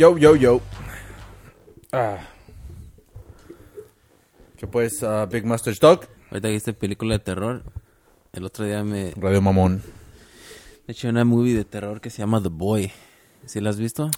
Yo, yo, yo. Ah. ¿Qué pues, uh, Big Master Stock? Ahorita que viste película de terror, el otro día me, Radio Mamón. me eché una movie de terror que se llama The Boy. ¿Sí la has visto?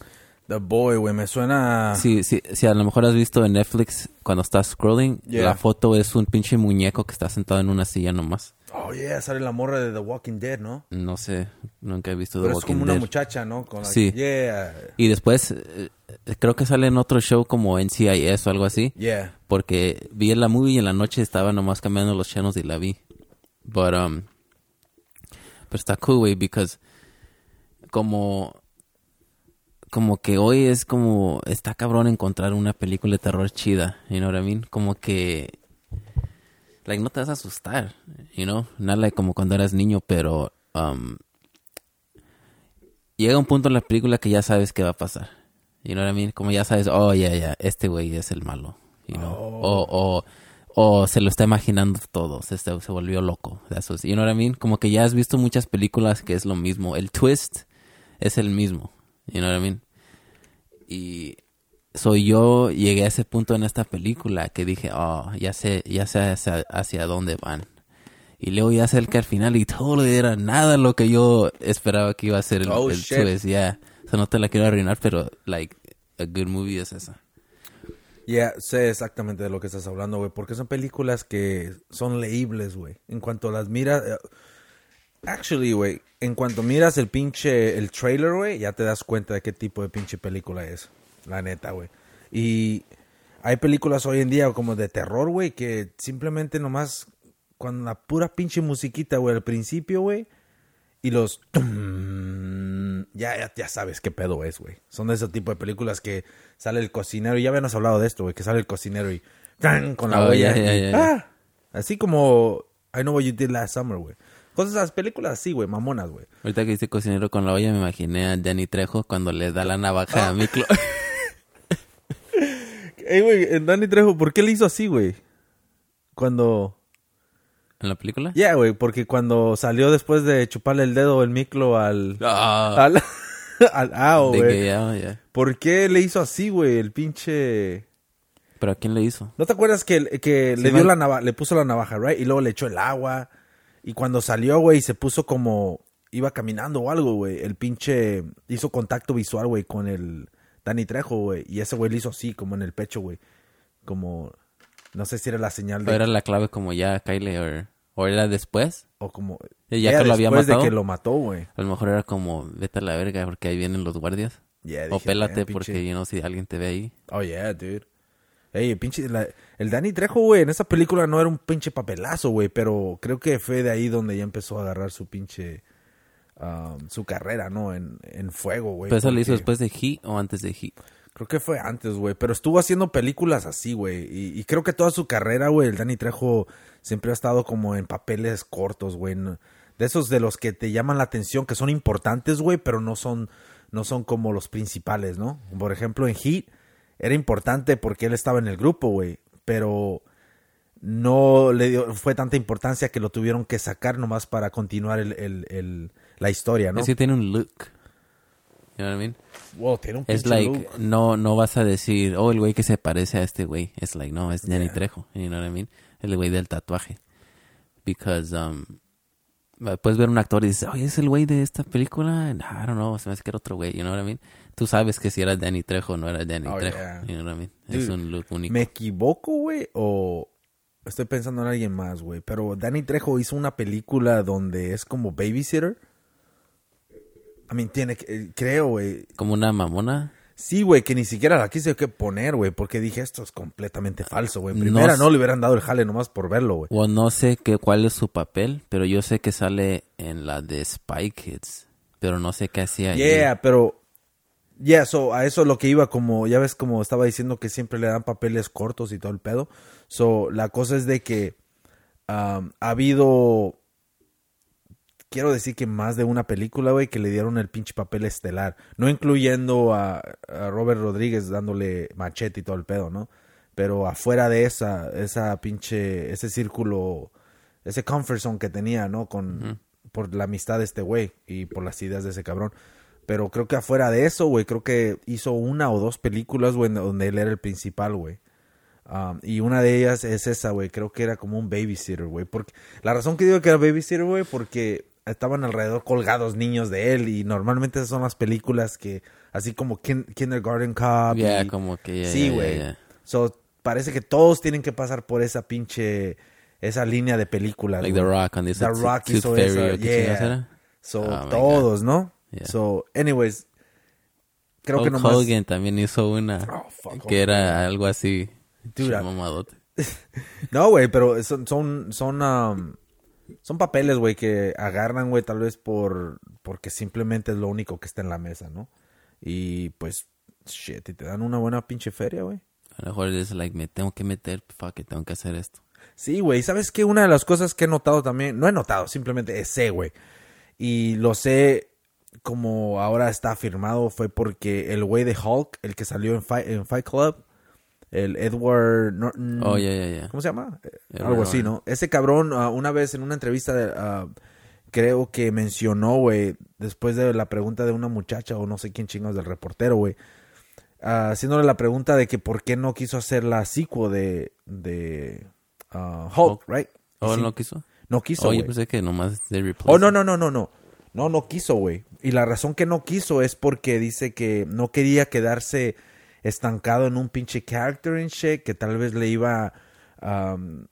The Boy, güey, me suena... Sí, sí, sí, a lo mejor has visto en Netflix cuando estás scrolling, Yeah. la foto es un pinche muñeco que está sentado en una silla nomás. Oh, yeah, sale la morra de The Walking Dead, ¿no? No sé, nunca he visto The Pero es Walking como una Dead. muchacha, ¿no? Con Sí. Yeah, Y después, eh, creo que sale en otro show como NCIS o algo así. yeah. Porque vi la movie y en la noche estaba nomás cambiando los channels y la vi. But, um, pero está cool, güey, because como, como que hoy es como, está cabrón encontrar una película de terror chida, you know what I mean? Como que, like, no te vas a asustar, you know? Not like como cuando eras niño, pero, um, llega un punto en la película que ya sabes qué va a pasar. You know what I mean? Como ya sabes, oh, ya, ya, este güey es el malo. You know? o, o, o se lo está imaginando todo, se, se volvió loco. That's what- you know what I mean? Como que ya has visto muchas películas que es lo mismo. El twist es el mismo. You know what I mean? Y soy yo llegué a ese punto en esta película que dije, oh, ya sé, ya sé hacia, hacia dónde van. Y luego ya sé que al final y todo era nada lo que yo esperaba que iba a ser el, Oh, el shit. twist, ya. O sea, no te la quiero arruinar, pero, like, a good movie es esa. Yeah, sé exactamente de lo que estás hablando, güey. Porque son películas que son leíbles, güey. En cuanto las miras... eh, Actually, güey, en cuanto miras el pinche... El trailer, güey, ya te das cuenta de qué tipo de pinche película es. La neta, güey. Y hay películas hoy en día como de terror, güey, que simplemente nomás... Con la pura pinche musiquita, güey, al principio, güey. Y los... tum, ya, ya, ya sabes qué pedo es, güey. Son de ese tipo de películas que sale el cocinero. Y ya habíamos hablado de esto, güey. Que sale el cocinero y... ¡tan! Con la Oh, olla. ya, ya, y- ya, ya. ¡ah! Así como... I know what you did last summer, güey. Cosas, las películas así, güey. Mamonas, güey. Ahorita que dice cocinero con la olla, me imaginé a Danny Trejo cuando le da la navaja a Miklo. Ey, güey, en Danny Trejo, ¿por qué le hizo así, güey? Cuando... ¿En la película? Ya, güey, porque cuando salió después de chuparle el dedo el miclo al... Ah, Al... al ao, güey. ¿Por qué le hizo así, güey? El pinche... ¿Pero a quién le hizo? ¿No te acuerdas que, que Sí, le dio la navaja, le puso la navaja, right? Y luego le echó el agua. Y cuando salió, güey, se puso como... Iba caminando o algo, güey. El pinche... Hizo contacto visual, güey, con el... Danny Trejo, güey. Y ese güey le hizo así, como en el pecho, güey. Como... No sé si era la señal ¿O de... era la clave como ya, Kyle? O, o era después? O como... Ya que lo había después matado. de que lo mató, güey. A lo mejor era como, vete a la verga porque ahí vienen los guardias. Yeah, o pélate "Eh, pinche- porque, yo no sé si alguien te ve ahí. Oh, yeah, dude. Ey, pinche, la- el Danny Trejo, güey, en esa película no era un pinche papelazo, güey, pero creo que fue de ahí donde ya empezó a agarrar su pinche, um, su carrera, ¿no? En, en fuego, güey. ¿Pero eso le hizo porque- después de Heat o antes de Heat? Creo que fue antes, güey, pero estuvo haciendo películas así, güey, y, y creo que toda su carrera, güey, el Danny Trejo siempre ha estado como en papeles cortos, güey, de esos de los que te llaman la atención, que son importantes, güey, pero no son, no son como los principales, ¿no? Por ejemplo, en Heat era importante porque él estaba en el grupo, güey, pero no le dio, fue tanta importancia que lo tuvieron que sacar nomás para continuar el, el- el- la historia, ¿no? Es que tiene un look. You know what I mean? Wow, tiene un Es like, look. no, no vas a decir, oh, el güey que se parece a este güey. Es like, no, es Danny Yeah. Trejo. You know what I mean? El güey del tatuaje. Because, um, puedes ver un actor y dices, oye, ¿es el güey de esta película? I don't know, se me hace que era otro güey. You know what I mean? Tú sabes que si era Danny Trejo o no era Danny Oh, Trejo. yeah. You know what I mean? Es Dude, un look único. ¿Me equivoco, güey? ¿O estoy pensando en alguien más, güey? Pero Danny Trejo hizo una película donde es como babysitter. I mean, tiene que, eh, creo, güey. Como una mamona. Sí, güey, que ni siquiera la quise que poner, güey, porque dije, esto es completamente falso, güey. No Primera no, le hubieran dado el jale nomás por verlo, güey. O no sé qué, cuál es su papel, pero yo sé que sale en la de Spy Kids. Pero no sé qué hacía allí. Yeah, pero... Yeah, so, a eso lo que iba como, ya ves como estaba diciendo que siempre le dan papeles cortos y todo el pedo. So, la cosa es de que um, ha habido, quiero decir que más de una película, güey, que le dieron el pinche papel estelar. No incluyendo a, a Robert Rodríguez dándole machete y todo el pedo, ¿no? Pero afuera de esa, esa pinche, ese círculo ese comfort zone que tenía, ¿no? Con, por la amistad de este güey y por las ideas de ese cabrón. Pero creo que afuera de eso, güey, creo que hizo una o dos películas, güey, donde él era el principal, güey. Um, y una de ellas es esa, güey. Creo que era como un babysitter, güey. Porque la razón que digo que era babysitter, güey, porque estaban alrededor colgados niños de él y normalmente esas son las películas que así como Kindergarten Cop. Ya, y- como que... sí, güey. So parece que todos tienen que pasar por esa pinche esa línea de películas. Like The. Rock on this The Rock hizo Fairy, esa, ¿o qué chingados yeah. So Oh, todos, ¿no? Yeah. So anyways, creo que Hulk nomás Hogan también hizo una Oh, fuck, que era algo así. Dude. No, güey, pero son son son um, son papeles, güey, que agarran, güey, tal vez por porque simplemente es lo único que está en la mesa, ¿no? Y pues shit, y te dan una buena pinche feria, güey. A lo mejor es like, me tengo que meter, fuck tengo que hacer esto. Sí, güey. ¿Sabes qué? Una de las cosas que he notado también, no he notado, simplemente sé, güey. Y lo sé como ahora está afirmado, fue porque el güey de Hulk, el que salió en Fight, en Fight Club, el Edward Norton. Oh, ya, ya, ya. ¿Cómo se llama? Edward Algo así. ¿no? Ese cabrón, ah, una vez en una entrevista, de, ah, creo que mencionó, güey, después de la pregunta de una muchacha o no sé quién chingados del reportero, güey, ah, haciéndole la pregunta de que por qué no quiso hacer la sequel de, de Hulk, Hulk. right? ¿Oh, sí, no quiso? no quiso, Oh, yo pensé que nomás de. Oh, no, no, no, no, no. No, no quiso, güey. Y la razón que no quiso es porque dice que no quería quedarse estancado en un pinche character and shit que tal vez le iba, um,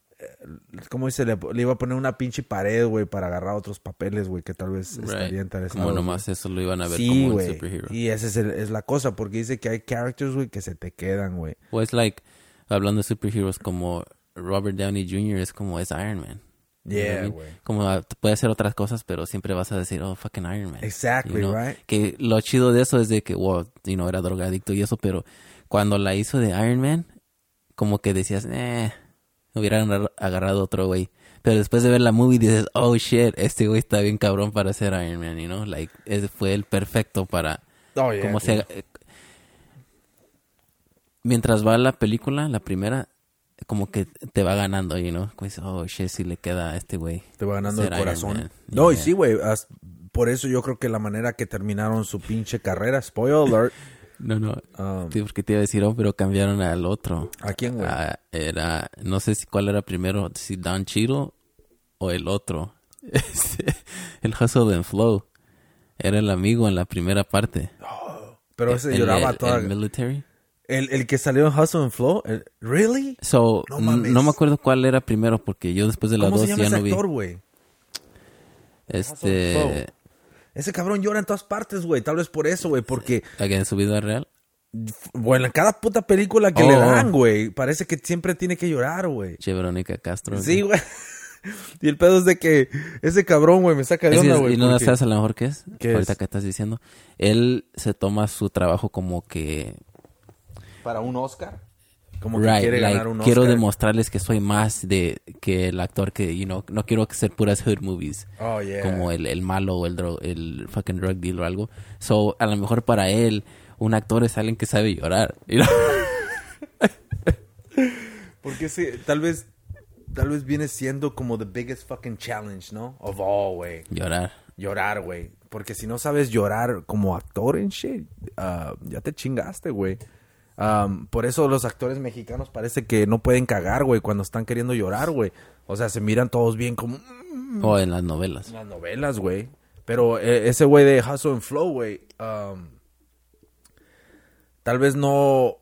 ¿cómo dice? Le, le iba a poner una pinche pared, güey, para agarrar otros papeles, güey, que tal vez Right. estaría interesado. Como nomás eso lo iban a ver Sí, como un güey. superhero. Y esa es, el- es la cosa, porque dice que hay characters, güey, que se te quedan, güey. O es like, hablando de superheroes como Robert Downey Jr. es como es Iron Man. You know Yeah, güey. Como ah, puede hacer otras cosas, pero siempre vas a decir, oh, fucking Iron Man. Exactly, You know? right? Que lo chido de eso es de que, wow, you know, era drogadicto y eso, pero cuando la hizo de Iron Man, como que decías, eh, hubieran agar- agarrado otro güey. Pero después de ver la movie dices, oh shit, este güey está bien cabrón para ser Iron Man, you know? Like, ese fue el perfecto para, Oh, yeah, como dude. se... eh, Mientras va la película, la primera, como que te va ganando, you know? Como oh shit, si le queda a este güey. Te va ganando el corazón. No, y sí, güey. Por eso yo creo que la manera que terminaron su pinche carrera, spoiler alert. No, no. um, Sí, porque te iba a decir, oh, pero cambiaron al otro. ¿A quién, güey? Ah, era, no sé si cuál era primero, si Don Cheadle o el otro. Este, el Hustle and Flow. Era el amigo en la primera parte. Pero ese El- lloraba el, toda. el military. El, el que salió en Hustle and Flow. el- ¿Really? So, No mames. no me acuerdo cuál era primero porque yo después de la ¿Cómo dos se llama ya ese no vi. actor, güey? Este. Ese cabrón llora en todas partes, güey. Tal vez por eso, güey. Porque, en su vida real. bueno, en cada puta película que Oh. le dan, güey, parece que siempre tiene que llorar, güey. Che Verónica Castro. Sí, güey. Y el pedo es de que ese cabrón, güey, me saca de onda, güey. y no porque- sabes a lo mejor qué es. ¿Qué Ahorita es? que estás diciendo. Él se toma su trabajo como que Para un Oscar. Como que Right, quiere like, ganar un quiero Oscar. demostrarles que soy más de que el actor que, you know, no quiero ser puras hood movies. Oh, yeah. Como el, el malo o el, el fucking drug dealer o algo. So, a lo mejor para él, un actor es alguien que sabe llorar. you know? Porque sí, tal vez, tal vez viene siendo como the biggest fucking challenge, ¿no? Of all, güey. llorar. Llorar, güey. Porque si no sabes llorar como actor en shit, ah, ya te chingaste, güey. Um, por eso los actores mexicanos parece que no pueden cagar, güey, cuando están queriendo llorar, güey. O sea, se miran todos bien como mm, O en las novelas. en las novelas, güey. Pero eh, ese güey de Hustle and Flow, güey, um, tal vez no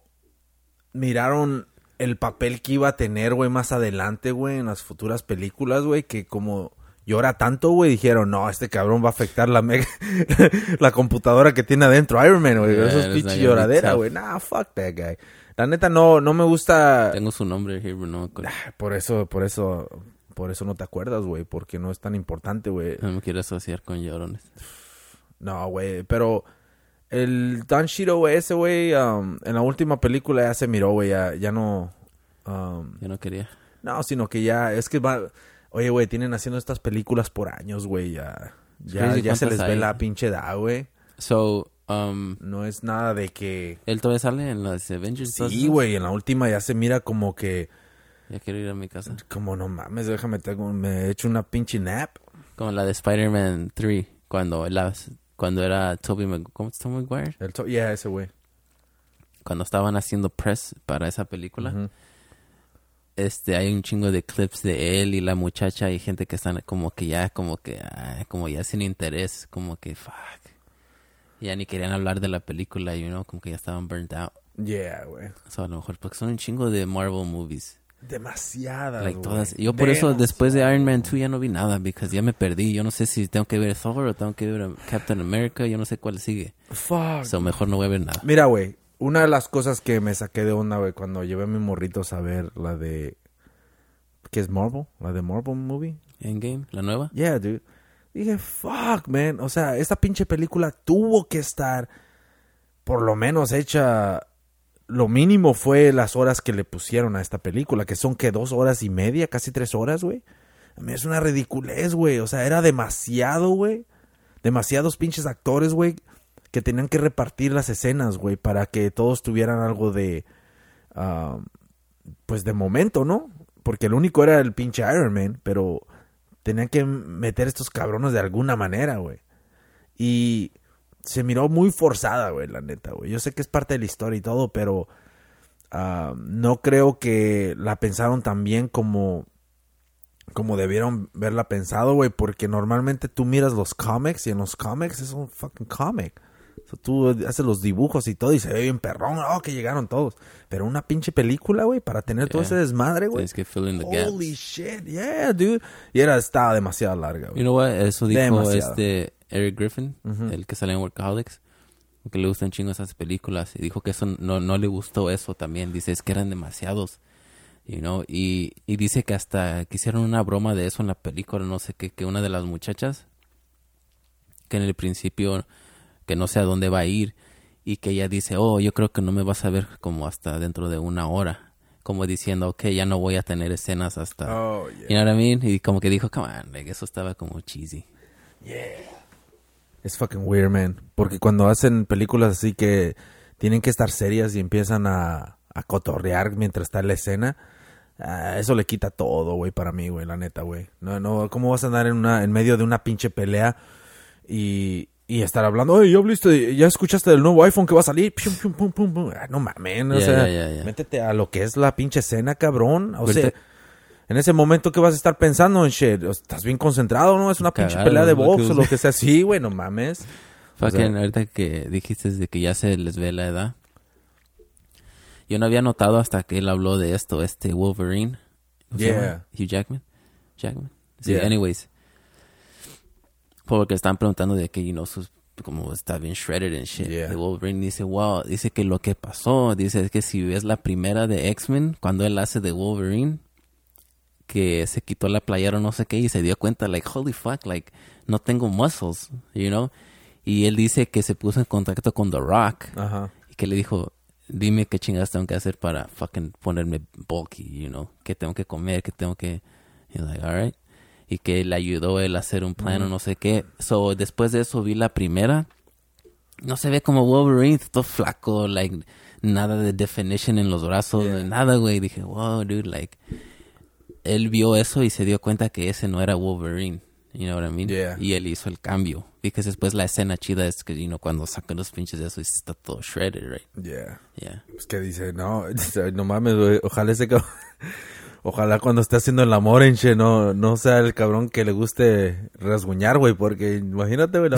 miraron el papel que iba a tener, güey, más adelante, güey, en las futuras películas, güey, que como llora tanto, güey, dijeron, no, este cabrón va a afectar la mega- la computadora que tiene adentro Iron Man, güey. Yeah, Eso es pinche lloradera, güey. Nah, fuck that guy. La neta, no, no me gusta... Tengo su nombre here, pero no me acuerdo. Por eso, por eso, por eso no te acuerdas, güey, porque no es tan importante, güey. No me quiero asociar con llorones. No, güey, pero el Don güey, ese güey, um, en la última película ya se miró, güey, ya, ya no... um, Yo no quería. no, sino que ya, es que va... Oye, güey, tienen haciendo estas películas por años, güey, ya... Ya, ya se les ve la pinche edad, güey. So, um, No es nada de que... él todavía sale en las Avengers. Sí, güey, en la última ya se mira como que... Ya quiero ir a mi casa. Como no mames, déjame, tengo, me he hecho una pinche nap. Como la de Spider-Man 3, cuando, la, cuando era Tobey Mag ¿cómo es Tobey Maguire? El to- yeah, ese güey. Cuando estaban haciendo press para esa película. Ujú. Este, hay un chingo de clips de él y la muchacha y gente que están como que ya, como que, ah, como ya sin interés, como que, fuck. Ya ni querían hablar de la película, you know, como que ya estaban burnt out. Yeah, güey. So, a lo mejor, porque son un chingo de Marvel movies. Demasiadas, Like todas. Yo por eso después de Iron Man 2 ya no vi nada, porque ya me perdí. Yo no sé si tengo que ver Thor o tengo que ver Captain America, yo no sé cuál sigue. Fuck. So mejor no voy a ver nada. Mira, güey, una de las cosas que me saqué de onda, güey, cuando llevé a mis morritos a ver la de... ¿Qué es Marvel? ¿La de Marvel Movie? Endgame, la nueva. Yeah, dude. Dije, fuck, man. O sea, esta pinche película tuvo que estar por lo menos hecha... Lo mínimo fue las horas que le pusieron a esta película, que son que dos horas y media, casi tres horas, güey. A mí es una ridiculez, güey. O sea, era demasiado, güey. Demasiados pinches actores, güey, que tenían que repartir las escenas, güey, para que todos tuvieran algo de... ah, pues de momento, ¿no? Porque el único era el pinche Iron Man, pero tenían que meter estos cabrones de alguna manera, güey. Y se miró muy forzada, güey, la neta, güey. Yo sé que es parte de la historia y todo, pero ah, no creo que la pensaron tan bien como como debieron verla pensado, güey, porque normalmente tú miras los cómics y en los cómics es un fucking cómic. O sea, tú haces los dibujos y todo y se ve bien perrón, oh, que llegaron todos. Pero una pinche película, güey, para tener todo ese desmadre, güey. Tienes que fill in the gaps. Holy shit, yeah, dude. Y era, estaba demasiado larga, You güey. know what? Eso dijo Demasiado. este Eric Griffin, el que sale en Workaholics, que le gustan chingos esas películas. Y dijo que eso no, no le gustó eso también. Dice, es que eran demasiados. You know? y, y dice que hasta que hicieron una broma de eso en la película, no sé qué, que una de las muchachas, que en el principio, que no sé a dónde va a ir, y que ella dice, oh, yo creo que no me vas a ver como hasta dentro de una hora. Como diciendo, ok, ya no voy a tener escenas hasta... Oh, yeah. You know what I mean? Y como que dijo, come on, like, eso estaba como cheesy. Es fucking weird, man. Porque cuando hacen películas así que tienen que estar serias y empiezan a, a cotorrear mientras está en la escena, ah, eso le quita todo, güey, para mí, güey, la neta, güey. No, no, ¿cómo vas a andar en, una, en medio de una pinche pelea y, y estar hablando, oye, ¿ya, viste, ya escuchaste del nuevo iPhone que va a salir? Pium, pum, pum, pum. Ah, no mames, o sea, métete a lo que es la pinche escena, cabrón. O sea, en ese momento, ¿qué vas a estar pensando en shit? Estás bien concentrado, ¿no? Es una pinche pelea de que box o lo que sea así, güey, no mames. Fucking, sea- ahorita que dijiste de que ya se les ve la edad. Yo no había notado hasta que él habló de esto, este Wolverine. ¿Cómo se Yeah. Hugh Jackman. Jackman. Sí, anyways. Porque están preguntando de que, you know, sus, como está bien shredded and shit. Yeah. Wolverine dice, wow, dice que lo que pasó, dice es que si ves la primera de X-Men, cuando él hace de Wolverine, que se quitó la playera o no sé qué y se dio cuenta, like, holy fuck, like, no tengo muscles, you know? Y él dice que se puso en contacto con The Rock Ajá. y que le dijo, dime qué chingadas tengo que hacer para fucking ponerme bulky, you know? ¿Qué tengo que comer? ¿Qué tengo que...? He's like, alright. Y que le ayudó él a hacer un plan o no sé qué. So, después de eso vi la primera. No se ve como Wolverine, todo flaco, like, nada de definition en los brazos, nada, güey. Dije, wow, dude, like, él vio eso y se dio cuenta que ese no era Wolverine. You know what I mean? Yeah. Y él hizo el cambio. Porque después la escena chida es que, you know, cuando sacan los pinches de eso y está todo shredded, right? Yeah. Yeah. Pues que dice, no, no mames, güey. Ojalá ese cabrón. Ojalá cuando esté haciendo el amor en che, no, no sea el cabrón que le guste rasguñar, güey. Porque imagínate, güey,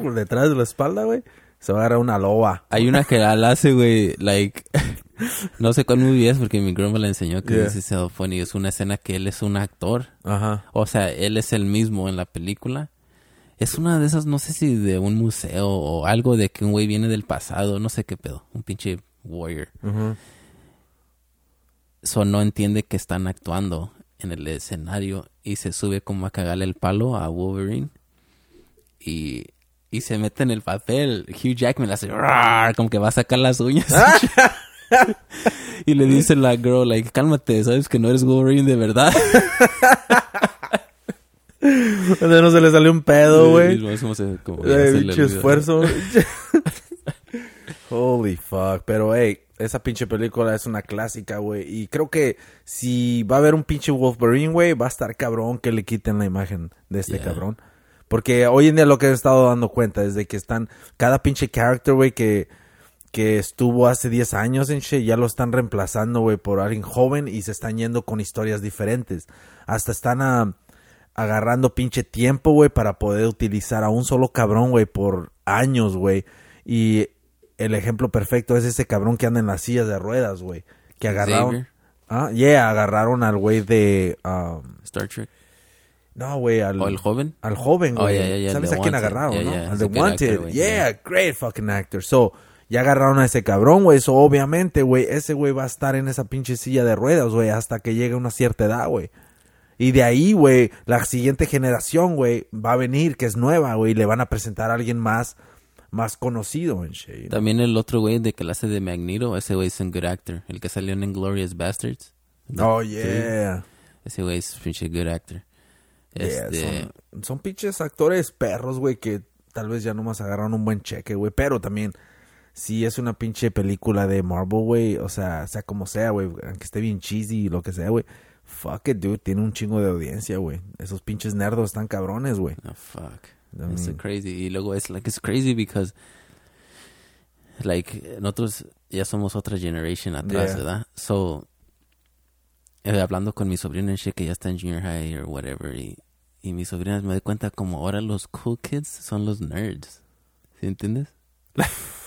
por detrás de la espalda, güey. Se va a agarrar una loba. Hay una que la hace, güey, like, no sé cuál movie es porque mi me la enseñó que Yeah. dice so funny. Es una escena que él es un actor. Ajá. O sea, él es el mismo en la película. Es una de esas, no sé si de un museo o algo de que un güey viene del pasado, no sé qué pedo. Un pinche warrior. Ujú. So no entiende que están actuando en el escenario y se sube como a cagarle el palo a Wolverine. Y, y se mete en el papel. Hugh Jackman le hace como que va a sacar las uñas. y le dice la girl, like, cálmate, sabes que no eres Wolverine de verdad. no se le salió un pedo, güey. Ya Eh, esfuerzo. Holy fuck. Pero, hey, esa pinche película es una clásica, güey. Y creo que si va a haber un pinche Wolverine, güey, va a estar cabrón que le quiten la imagen de este Yeah. cabrón. Porque hoy en día lo que he estado dando cuenta es de que están, cada pinche character, güey, que, que estuvo hace 10 años en shit, ya lo están reemplazando, güey, por alguien joven y se están yendo con historias diferentes. Hasta están ah, agarrando pinche tiempo, güey, para poder utilizar a un solo cabrón, güey, por años, güey. Y el ejemplo perfecto es ese cabrón que anda en las sillas de ruedas, güey. Que agarraron. Ah, yeah, agarraron al güey de. um, Star Trek. no, güey, al. ¿O el joven? Al joven, Oh, güey. yeah, yeah, yeah, ¿Sabes a quién Wanted. agarraron, no? Al de Wanted. actor, yeah, great fucking actor. So, ya agarraron a ese cabrón, güey. So, obviamente, güey, ese güey va a estar en esa pinche silla de ruedas, güey, hasta que llegue a una cierta edad, güey. Y de ahí, güey, la siguiente generación, güey, va a venir, que es nueva, güey, y le van a presentar a alguien más, más conocido en know? También el otro güey de que la hace de Magneto, ese güey es un good actor. El que salió en Inglorious Bastards. Oh, yeah. Ese güey es un pinche good actor. Yeah, Este, son, son pinches actores perros, güey, que tal vez ya nomás agarraron un buen cheque, güey. Pero también, si es una pinche película de Marvel, güey, o sea, sea como sea, güey, aunque esté bien cheesy y lo que sea, güey. Fuck it, dude, tiene un chingo de audiencia, güey. Esos pinches nerdos están cabrones, güey. Oh, fuck. I It's mean- crazy. Y luego es like, it's crazy because, like, nosotros ya somos otra generation atrás, Yeah. ¿verdad? So, eh, hablando con mi sobrina que ya está en junior high or whatever, y, y mis sobrinas me doy cuenta como ahora los cool kids son los nerds. ¿Sí entiendes?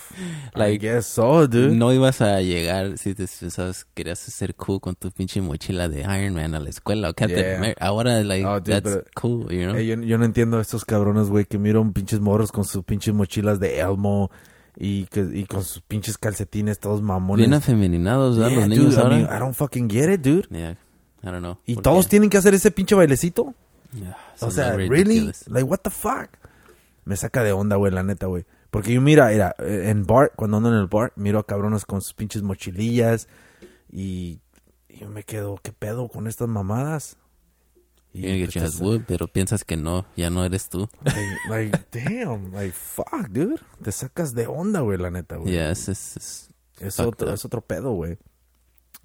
I like, guess so, dude. no ibas a llegar si te pensabas querías ser cool con tu pinche mochila de Iron Man a la escuela o Captain Yeah. America. Ahora, like, Oh, dude, that's cool, you know? Eh, yo, yo no entiendo a estos cabrones, güey, que miran pinches morros con sus pinches mochilas de Elmo y, que, y con sus pinches calcetines todos mamones. Bien afeminados, ¿verdad? Yeah, los niños dude, I ahora. mean, I don't fucking get it, dude. Yeah, I don't know. ¿Y ¿Por todos qué? tienen que hacer ese pinche bailecito? Yeah, O sea, really? ridiculous. Like, what the fuck? Me saca de onda, güey, la neta, güey. Porque yo mira, era eh, en bar, cuando ando en el bar, miro a cabrones con sus pinches mochilillas y, yo me quedo, ¿qué pedo con estas mamadas? Y You're gonna get estás- pero piensas que no, ya no eres tú. like, like, damn, like, fuck, dude. Te sacas de onda, güey, la neta, güey. Yeah, es, es, es- otro, up. es otro pedo, güey.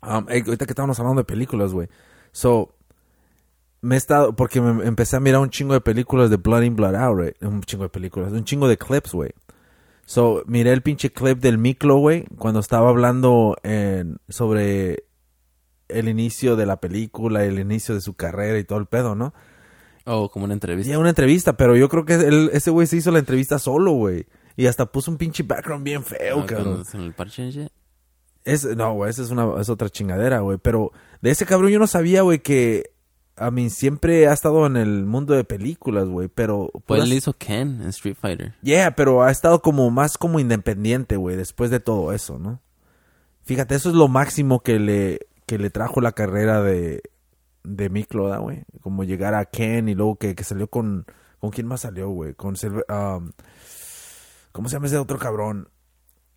Um, hey, ahorita que estábamos hablando de películas, güey. So, me he estado, porque me empecé a mirar un chingo de películas de Blood In, Blood Out, güey. Un chingo de películas, un chingo de clips, güey. So, miré el pinche clip del Miklo, güey, cuando estaba hablando en, sobre el inicio de la película, el inicio de su carrera y todo el pedo, ¿no? Oh, como una entrevista. Y una entrevista, pero yo creo que él- ese güey se hizo la entrevista solo, güey. Y hasta puso un pinche background bien feo, Ah, cabrón. con el parche. Es, no, güey, esa es, una, es otra chingadera, güey. Pero de ese cabrón yo no sabía, güey, que a mí siempre ha estado en el mundo de películas, güey. Pero. Pues puras- él hizo Ken en Street Fighter. Yeah, pero ha estado como más como independiente, güey, después de todo eso, ¿no? Fíjate, eso es lo máximo que le, que le trajo la carrera de, de Miklo, ¿da, güey? Como llegar a Ken y luego que, que salió con... ¿Con quién más salió, güey? Con um, ¿Cómo se llama ese otro cabrón?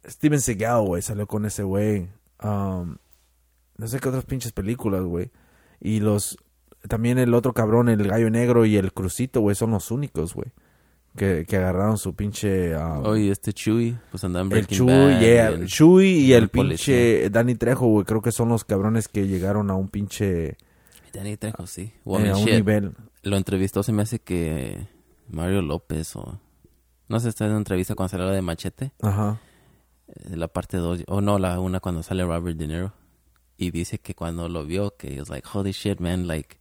Steven Seagal, güey, salió con ese güey. Um, no sé qué otras pinches películas, güey. Y los... También el otro cabrón, el gallo negro y el crucito, güey, son los únicos, güey. Que, que agarraron su pinche... um, y este Chewie, pues andaban el Chuy, Bad. yeah, y el- Chuy y el pinche Danny Trejo, güey. Creo que son los cabrones que llegaron a un pinche... Danny Trejo, sí. eh, Woman a un shit. nivel. Lo entrevistó, se me hace que Mario López o... No sé, está en una entrevista cuando salió la de Machete. Ajá. eh, La parte 2. O no, la una cuando sale Robert De Niro. Y dice que cuando lo vio, que es like, holy shit, man, like...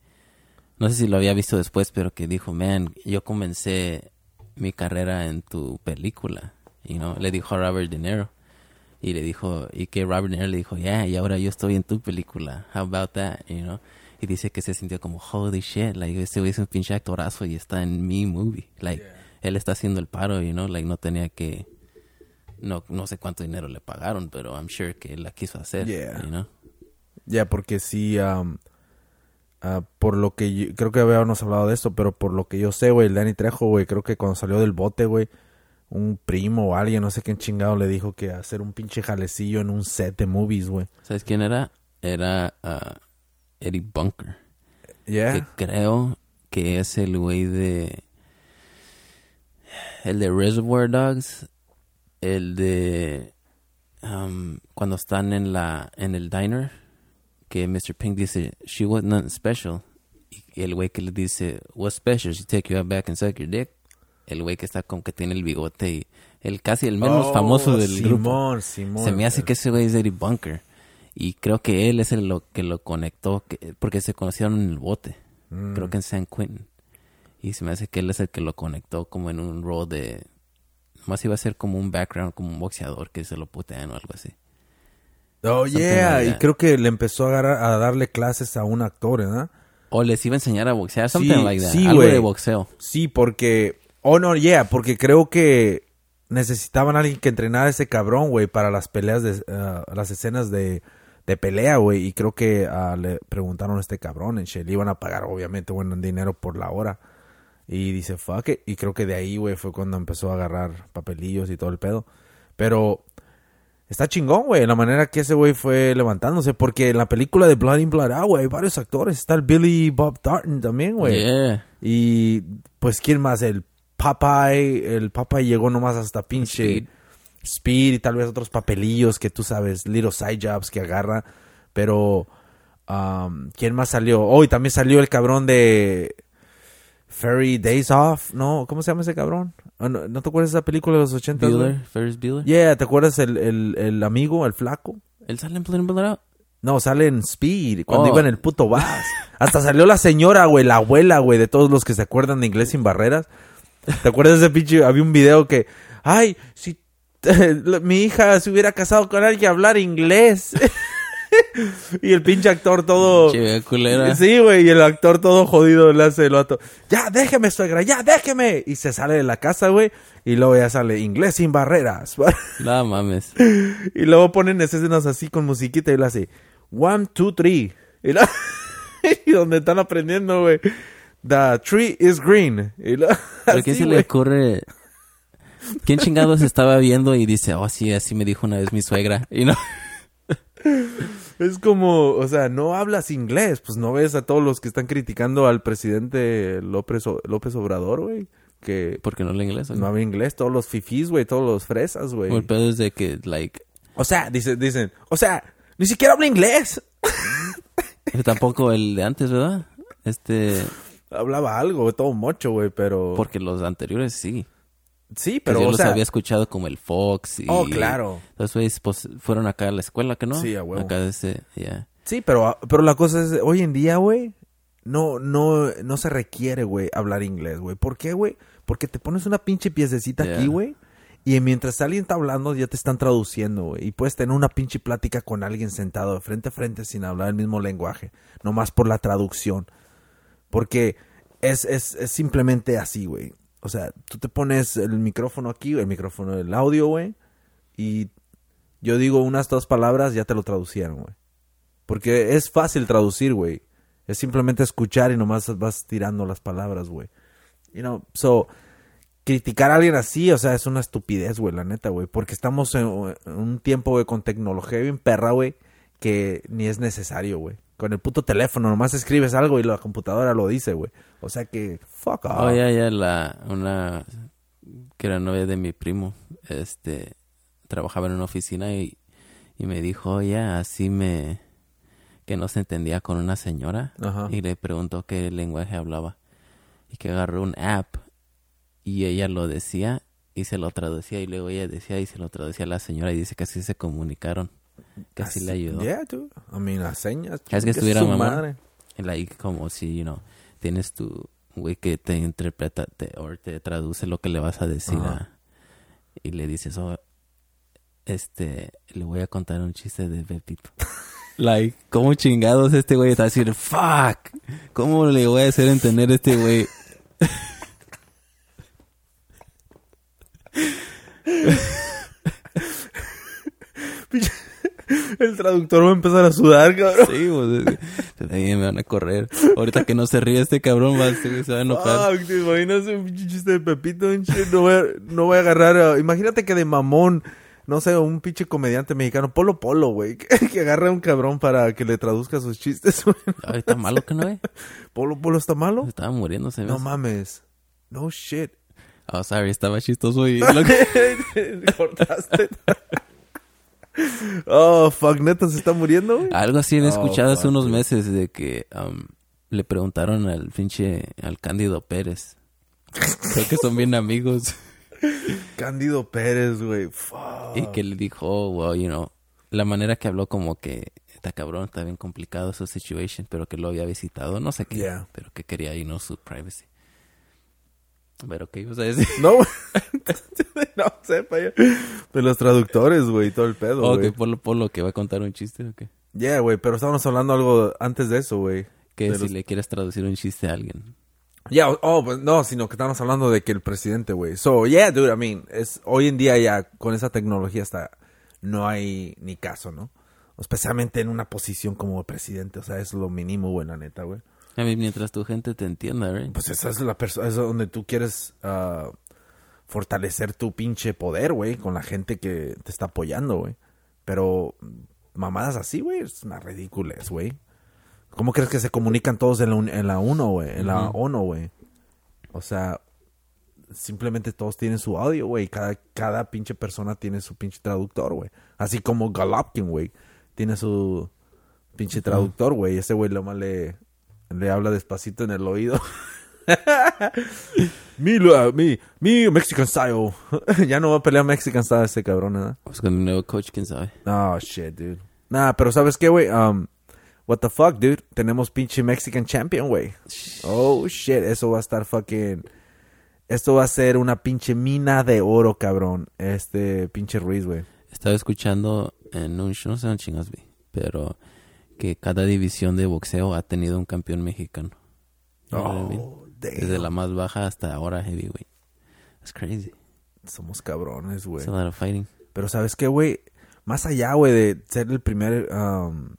No sé si lo había visto después, pero que dijo, man, yo comencé mi carrera en tu película. You know, le dijo a Robert De Niro. Y le dijo, y que Robert De Niro le dijo, yeah, y ahora yo estoy en tu película. How about that, you know? Y dice que se sintió como, holy shit, like, este güey es un pinche actorazo y está en mi movie. Like, él está haciendo el paro, you know, like, no tenía que... No, no sé cuánto dinero le pagaron, pero I'm sure que él la quiso hacer, Yeah. you know? Ya, porque sí, um, ah, por lo que yo- creo que habíamos hablado de esto, pero por lo que yo sé, güey, el Danny Trejo, güey, creo que cuando salió del bote, güey, un primo o alguien, no sé quién chingado, le dijo que hacer un pinche jalecillo en un set de movies, güey. ¿Sabes quién era? Era ah, Eddie Bunker. Que creo que es el güey de... El de Reservoir Dogs. El de... um, cuando están en la en el diner, que Mr. Pink dice, she was nothing special. Y el güey que le dice, what's special? She take you out back and suck your dick. El güey que está como que tiene el bigote y el casi el menos Oh, famoso del grupo. Simón. Se me hace que ese güey es Eddie Bunker. Y creo que él es el lo, que lo conectó, que- porque se conocieron en el bote. Mm. Creo que en San Quentin. Y se me hace que él es el que lo conectó como en un rol de... Más iba a ser como un background, como un boxeador que se lo putean o algo así. Oh, yeah. Y creo que le empezó a, agarrar- a darle clases a un actor, ¿verdad? O les iba a enseñar a boxear, something Sí, like that. sí, algo de boxeo. Sí, porque... Oh, no, yeah. Porque creo que necesitaban a alguien que entrenara a ese cabrón, güey, para las peleas de... ah, las escenas de, de pelea, güey. Y creo que ah, le preguntaron a este cabrón en shit. Le iban a pagar, obviamente, buen dinero por la hora. Y dice, fuck it. Y creo que de ahí, güey, fue cuando empezó a agarrar papelillos y todo el pedo. Pero está chingón, güey, la manera que ese güey fue levantándose. Porque en la película de Blood in Blood Out, güey, hay varios actores. Está el Billy Bob Thornton también, güey. Yeah. Y pues, ¿quién más? El Popeye. El Popeye llegó nomás hasta pinche Speed. Speed. y tal vez otros papelillos que tú sabes, little side jobs que agarra. Pero, um, ¿quién más salió? Oh, y también salió el cabrón de Ferry Days Off, ¿no? ¿Cómo se llama ese cabrón? Ah, ¿No, ¿no te acuerdas de esa película de los 80? Bueller, Ferris Bueller. Yeah, ¿te acuerdas el, el, el amigo, el flaco? ¿Él sale en Bueller Out? No, sale en Speed, cuando Oh. iba en el puto bus. Hasta salió la señora, güey, la abuela, güey, de todos los que se acuerdan de Inglés sin Barreras. ¿Te acuerdas de ese pinche? Había un video que, ay, si mi hija se hubiera casado con alguien que hablar inglés. y el pinche actor todo... Culera. Sí, güey, y el actor todo jodido le hace el vato. Ya, déjeme, suegra, ya, déjeme. Y se sale de la casa, güey, y luego ya sale Inglés sin Barreras. No mames. Y luego ponen escenas así con musiquita y lo hace one, two, three. Y, la- y donde están aprendiendo, güey. The tree is green. Y lo- ¿Por qué así, se le ocurre? ¿Quién chingados estaba viendo y dice, oh sí, así me dijo una vez mi suegra? Y no. Es como, o sea, no hablas inglés. Pues no ves a todos los que están criticando al presidente López, O- López Obrador, güey. Que Porque no habla inglés. ¿o no qué? habla inglés. Todos los fifís, güey. Todos los fresas, güey. O el pedo es de que, like, O sea, dice- dicen, o sea, ni siquiera habla inglés. tampoco el de antes, ¿verdad? Este, Hablaba algo, todo mocho, güey, pero... porque los anteriores sí. Sí, Pero yo o los sea... había escuchado como el Fox y... Oh, claro. Los güeyes pues, fueron acá a la escuela, ¿que no? Sí, a huevo. Acá de ese, ya. Sí, pero, pero la cosa es, hoy en día, güey, no, no, no se requiere, güey, hablar inglés, güey. ¿Por qué, güey? Porque te pones una pinche piececita Yeah. aquí, güey, y mientras alguien está hablando, ya te están traduciendo, güey. Y puedes tener una pinche plática con alguien sentado de frente a frente sin hablar el mismo lenguaje, nomás por la traducción. Porque es, es, es simplemente así, güey. O sea, tú te pones el micrófono aquí, el micrófono del audio, güey, y yo digo unas dos palabras, ya te lo traducieron, güey. Porque es fácil traducir, güey. Es simplemente escuchar y nomás vas tirando las palabras, güey. You know, so, criticar a alguien así, o sea, es una estupidez, güey, la neta, güey. Porque estamos en, en un tiempo, güey, con tecnología bien perra, güey, que ni es necesario, güey. Con el puto teléfono nomás escribes algo y la computadora lo dice, güey. O sea que, fuck off. Oh, ya, ya, la, una, que era novia de mi primo, este, trabajaba en una oficina y, y me dijo, oye, así me, que no se entendía con una señora Ajá. y le preguntó qué lenguaje hablaba y que agarró un app y ella lo decía y se lo traducía y luego ella decía y se lo traducía a la señora y dice que así se comunicaron, que le ayudó. Yeah, dude. I mean, las señas. Es que estuviera mamá. Like, como si, you know, tienes tu güey que te interpreta te, o te traduce lo que le vas a decir a- y le dices, oh, este, le voy a contar un chiste de Pepito. like, ¿cómo chingados este güey está a decir, fuck? ¿Cómo le voy a hacer entender a este güey? El traductor va a empezar a sudar, cabrón. Sí, pues, es ahí me van a correr. Ahorita que no se ríe este cabrón, va, se va a enojar. Fuck, te imaginas un pinche chiste de Pepito, un chiste? No voy a, no voy a agarrar a- Imagínate que de mamón, no sé, un pinche comediante mexicano, Polo Polo, güey, que, que agarre a un cabrón para que le traduzca sus chistes, güey. Ay, está malo que no ve. ¿Polo Polo está malo? Estaba muriéndose. No mames. No shit. Oh, sorry, estaba chistoso y... lo que- Cortaste. Oh, fuck, neta, se está muriendo, güey. Algo así he Oh, escuchado hace unos meses de que um, le preguntaron al pinche, al Cándido Pérez. Creo que son bien amigos. Cándido Pérez, güey. Fuck. Y que le dijo, oh, well, you know, la manera que habló como que está cabrón, está bien complicado su situation, pero que lo había visitado, no sé qué, Yeah. pero que quería, you know, su privacy. Pero qué ibas a decir. No, no sé, pa' allá. De los traductores, güey, todo el pedo, Oh, güey. que por lo, por lo que va a contar un chiste, ¿o qué? Yeah, güey, pero estábamos hablando algo antes de eso, güey. Que De si los- le quieres traducir un chiste a alguien. Yeah, oh, pues no, sino que estamos hablando de que el presidente, güey. So, yeah, dude, I mean, es, hoy en día ya con esa tecnología hasta no hay ni caso, ¿no? Especialmente en una posición como presidente, o sea, es lo mínimo, güey, la neta, güey. A mí, mientras tu gente te entienda, right? Pues esa es la persona, es donde tú quieres ah, fortalecer tu pinche poder, güey, con la gente que te está apoyando, güey. Pero mamadas así, güey, es una ridiculez, güey. ¿Cómo crees que se comunican todos en la, un- en la UNO, güey? En la. ONU, güey. O sea, simplemente todos tienen su audio, güey. Cada, cada pinche persona tiene su pinche traductor, güey. Así como Galopkin, güey. Tiene su pinche traductor, güey. Ese güey nomás le, le habla despacito en el oído. mi, mi, mi Mexican style. ya no va a pelear Mexican style ese cabrón, ¿verdad? Pues con el nuevo coach, quién sabe. Oh, shit, dude. Nah, pero ¿sabes qué, güey? Um, what the fuck, dude? Tenemos pinche Mexican champion, güey. Oh, shit. Eso va a estar fucking... Esto va a ser una pinche mina de oro, cabrón. Este pinche Ruiz, güey. Estaba escuchando en un no sé dónde chingas vi, pero que cada división de boxeo ha tenido un campeón mexicano. Oh. Desde la más baja hasta ahora heavyweight. That's crazy. Somos cabrones, güey. Fighting. Pero ¿sabes qué, güey? Más allá, güey, de ser el primer um,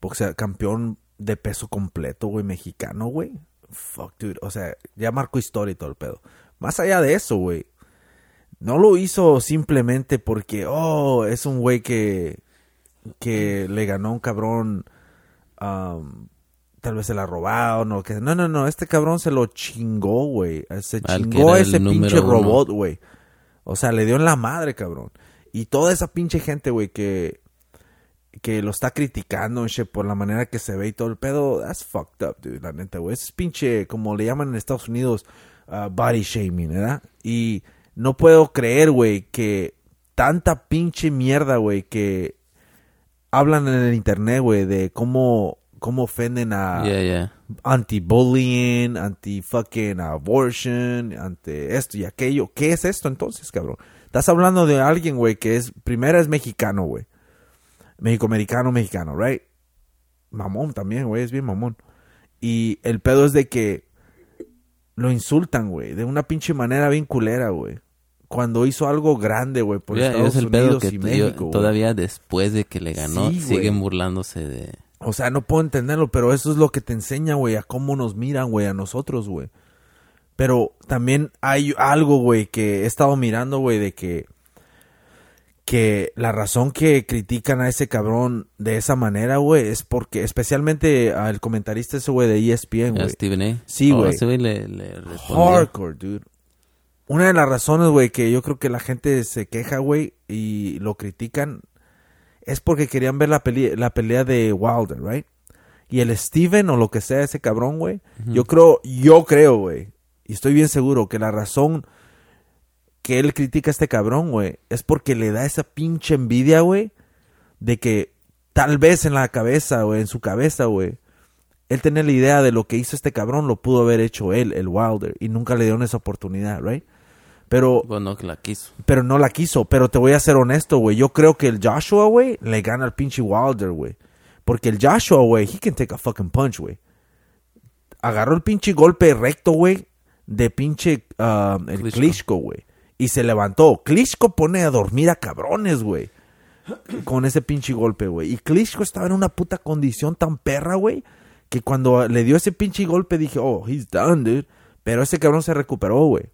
boxea- campeón de peso completo, güey, mexicano, güey. Fuck, dude. O sea, ya marcó historia y todo el pedo. Más allá de eso, güey. No lo hizo simplemente porque, oh, es un güey que, que le ganó un cabrón, um, tal vez se la robaron o que... No, no, no, este cabrón se lo chingó, güey. Se Al chingó a ese pinche uno. robot, güey. O sea, le dio en la madre, cabrón. Y toda esa pinche gente, güey, que, que lo está criticando, shit, por la manera que se ve y todo el pedo, that's fucked up, dude, la neta, güey. Es pinche, como le llaman en Estados Unidos, uh, body shaming, ¿verdad? Y no puedo creer, güey, que tanta pinche mierda, güey, que hablan en el internet, güey, de cómo, cómo ofenden a Yeah, yeah. anti-bullying, anti-fucking abortion, ante esto y aquello. ¿Qué es esto entonces, cabrón? Estás hablando de alguien, güey, que es, primero es mexicano, güey. México-americano, mexicano, right? Mamón también, güey, es bien mamón. Y el pedo es de que lo insultan, güey, de una pinche manera bien culera, güey. Cuando hizo algo grande, güey, por Estados es el pedo Unidos que y México, yo- todavía después de que le ganó, Sí, siguen burlándose de... O sea, no puedo entenderlo, pero eso es lo que te enseña, güey, a cómo nos miran, güey, a nosotros, güey. Pero también hay algo, güey, que he estado mirando, güey, de que que la razón que critican a ese cabrón de esa manera, güey, es porque especialmente al comentarista ese güey de ESPN, güey. Stephen A. Sí, Oh, güey. güey le, le. Hardcore, dude. Una de las razones, güey, que yo creo que la gente se queja, güey, y lo critican, es porque querían ver la, peli- la pelea de Wilder, right? Y el Steven o lo que sea ese cabrón, güey, yo creo, yo creo, güey, y estoy bien seguro que la razón que él critica a este cabrón, güey, es porque le da esa pinche envidia, güey, de que tal vez en la cabeza, güey, en su cabeza, güey, él tenía la idea de lo que hizo este cabrón, lo pudo haber hecho él, el Wilder, y nunca le dieron esa oportunidad, right? Pero, Bueno, que la quiso. pero no la quiso, pero te voy a ser honesto, güey, yo creo que el Joshua, güey, le gana al pinche Wilder, güey. Porque el Joshua, güey, he can take a fucking punch, güey. Agarró el pinche golpe recto, güey, de pinche um, el. Klitschko, güey. Y se levantó. Klitschko pone a dormir a cabrones, güey. Con ese pinche golpe, güey. Y Klitschko estaba en una puta condición tan perra, güey. Que cuando le dio ese pinche golpe dije, oh, he's done, dude. Pero ese cabrón se recuperó, güey.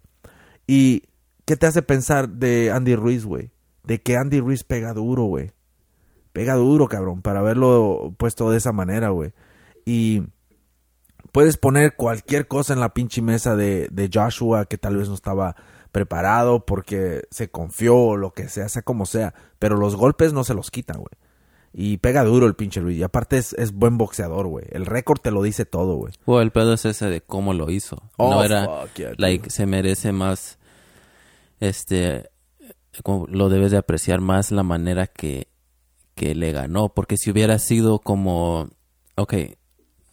¿Y qué te hace pensar de Andy Ruiz, güey? De que Andy Ruiz pega duro, güey. Pega duro, cabrón, para haberlo puesto de esa manera, güey. Y puedes poner cualquier cosa en la pinche mesa de, de Joshua que tal vez no estaba preparado, porque se confió, o lo que sea, sea como sea. Pero los golpes no se los quitan, güey. Y pega duro el pinche Ruiz. Y aparte es, es buen boxeador, güey. El récord te lo dice todo, güey. Bueno, el pedo es ese de cómo lo hizo. Oh, no era, fuck yeah, like, se merece más, este, como lo debes de apreciar más la manera que, que le ganó. Porque si hubiera sido como, ok,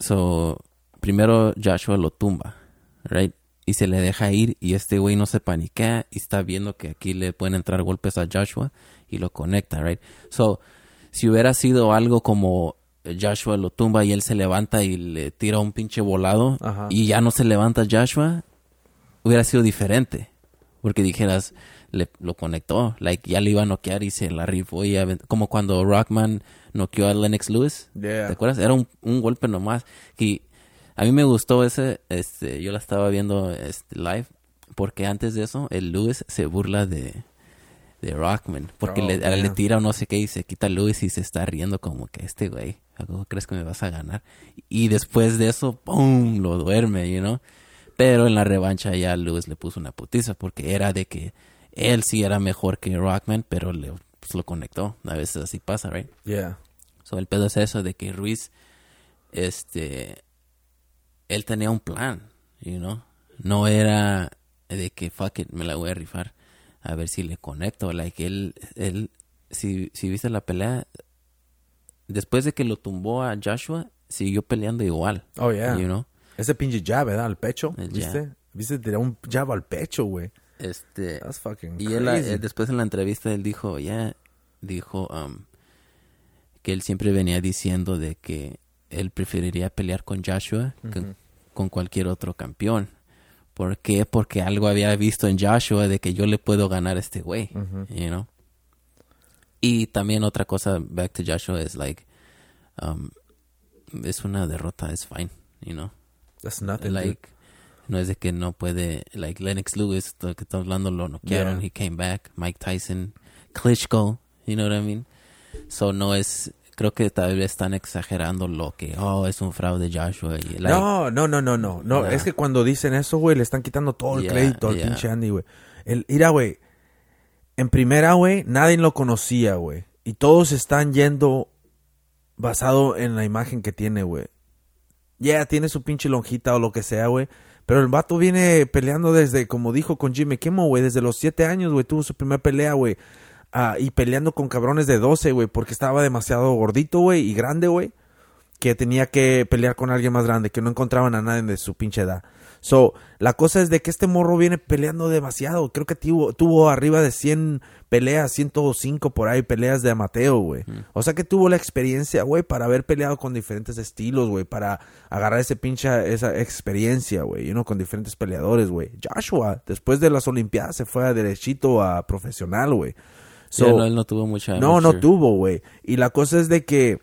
so, primero Joshua lo tumba, right? Y se le deja ir y este güey no se paniquea y está viendo que aquí le pueden entrar golpes a Joshua y lo conecta, right? So, si hubiera sido algo como Joshua lo tumba y él se levanta y le tira un pinche volado Ajá. y ya no se levanta Joshua, hubiera sido diferente. Porque dijeras, le, lo conectó, like ya le iba a noquear y se la rifó y como cuando Rockman noqueó a Lennox Lewis. Yeah. ¿Te acuerdas? Era un, un golpe nomás. Y a mí me gustó ese, este, yo la estaba viendo este, live, porque antes de eso, el Lewis se burla de, de Rockman, porque Oh, le, le tira o no sé qué y se quita Lewis y se está riendo como que este güey, ¿cómo crees que me vas a ganar? Y después de eso, ¡pum! lo duerme, you know? Pero en la revancha ya Lewis le puso una putiza porque era de que él sí era mejor que Rockman, pero le, pues, lo conectó. A veces así pasa, right? Yeah. So, el pedo es eso de que Ruiz, este, él tenía un plan, you know. No era de que fuck it, me la voy a rifar a ver si le conecto. Like él, él, si, si viste la pelea, después de que lo tumbó a Joshua, siguió peleando igual. Oh, yeah. You know. Ese pinche jab, ¿verdad? Al pecho. El ¿Viste? jab. ¿Viste? Tiró un jab al pecho, güey. Este, That's fucking Y él, crazy. eh, después en la entrevista él dijo, ya, dijo um, que él siempre venía diciendo de que él preferiría pelear con Joshua que con cualquier otro campeón. ¿Por qué? Porque algo había visto en Joshua de que yo le puedo ganar a este güey, you know? Y también otra cosa, back to Joshua, es like, um, es una derrota, es fine, you know? That's nothing, dude. like no es de que no puede like Lennox Lewis lo que estamos hablando lo noquearon Yeah. he came back Mike Tyson Klitschko you know what I mean so no es creo que tal vez están exagerando lo que oh es un fraude Joshua y like, no, no, no, no, no. No, Yeah. es que cuando dicen eso, güey, le están quitando todo el Yeah, crédito al yeah. pinche Andy, güey. El, mira, güey. En primera, güey, nadie lo conocía, güey. Y todos están yendo basado en la imagen que tiene, güey. Ya, tiene su pinche lonjita o lo que sea, güey. Pero el vato viene peleando desde, como dijo con Jimmy Kimmel, güey, desde los siete años, güey. Tuvo su primera pelea, güey. Ah, y peleando con cabrones de 12, güey, porque estaba demasiado gordito, güey, y grande, güey que tenía que pelear con alguien más grande, que no encontraban a nadie de su pinche edad. So, la cosa es de que este morro viene peleando demasiado. Creo que tuvo, tuvo arriba de 100 peleas, 105 por ahí, peleas de amateo, güey. O sea que tuvo la experiencia, güey, para haber peleado con diferentes estilos, güey, para agarrar ese pinche, esa experiencia, güey, you know, con diferentes peleadores, güey. Joshua, después de las Olimpiadas, se fue a derechito a profesional, güey. Yeah, no, él no tuvo mucha No, no tuvo, güey. Y la cosa es de que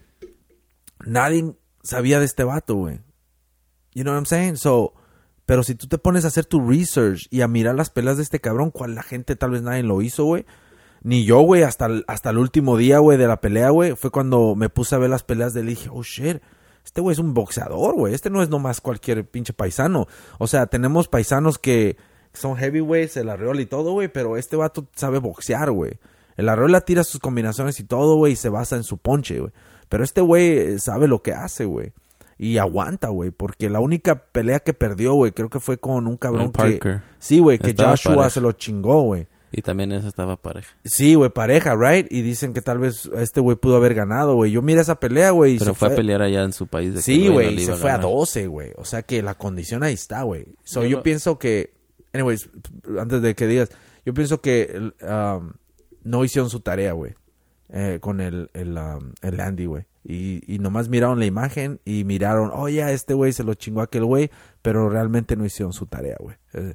nadie sabía de este vato, güey. You know what I'm saying? So, pero si tú te pones a hacer tu research y a mirar las peleas de este cabrón, cual la gente tal vez nadie lo hizo, güey. Ni yo, güey, hasta el, hasta el último día, güey, de la pelea, güey. Fue cuando me puse a ver las peleas de él y dije, oh, shit. Este güey es un boxeador, güey. Este no es nomás cualquier pinche paisano. O sea, tenemos paisanos que son heavyweights, el arreola y todo, güey. Pero este vato sabe boxear, güey. El arreola tira sus combinaciones y todo, güey. Y se basa en su ponche, güey. Pero este güey eh, sabe lo que hace, güey. Y aguanta, güey. Porque la única pelea que perdió, güey, creo que fue con un cabrón Con que... Parker. Sí, güey, que Estaba Joshua pareja. se lo chingó, güey. y también eso estaba pareja Sí, güey, pareja, right? Y dicen que tal vez este güey pudo haber ganado, güey. Yo miré esa pelea, güey. pero se fue a pelear allá en su país de Sí, no güey, y se fue a ganar. 12, güey. O sea que la condición ahí está, güey. So, Yo yo lo- pienso que, anyways, antes de que digas, yo pienso que um, no hicieron su tarea, güey, eh, con el, el, um, el Andy, güey. Y, y nomás miraron la imagen y miraron, oh, ya, este güey se lo chingó a aquel güey, pero realmente no hicieron su tarea, güey. Eh,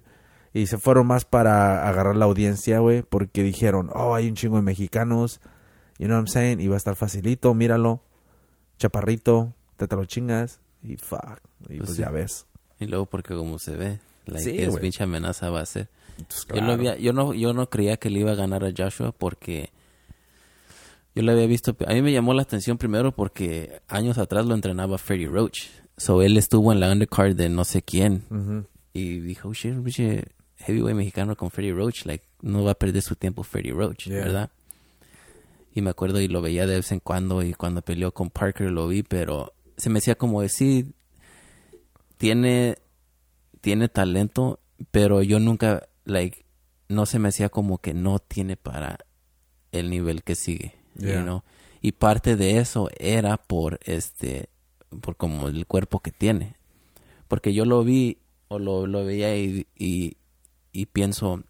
y se fueron más para agarrar la audiencia, güey, porque dijeron, oh, hay un chingo de mexicanos, you know what I'm saying, y va a estar facilito, míralo, chaparrito, te te lo chingas, y fuck, y pues, Pues ya ves. y luego porque como se ve like, Sí, es pinche amenaza va a ser Pues, Yo, había- no yo no creía que le iba a ganar a Joshua porque yo le había visto a mí me llamó la atención primero porque años atrás lo entrenaba Freddie Roach so él estuvo en la undercard de no sé quién y dijo oh, shit, pinche heavyweight mexicano con Freddie Roach, like, no va a perder su tiempo Freddie Roach, Yeah. ¿verdad? Y me acuerdo y lo veía de vez en cuando y cuando peleó con Parker lo vi, pero se me decía como decir, tiene, tiene talento, pero yo nunca, like, no se me hacía como que no tiene para el nivel que sigue, you know? Y parte de eso era por este, por como el cuerpo que tiene. Porque yo lo vi o lo, lo veía y, y, y pienso,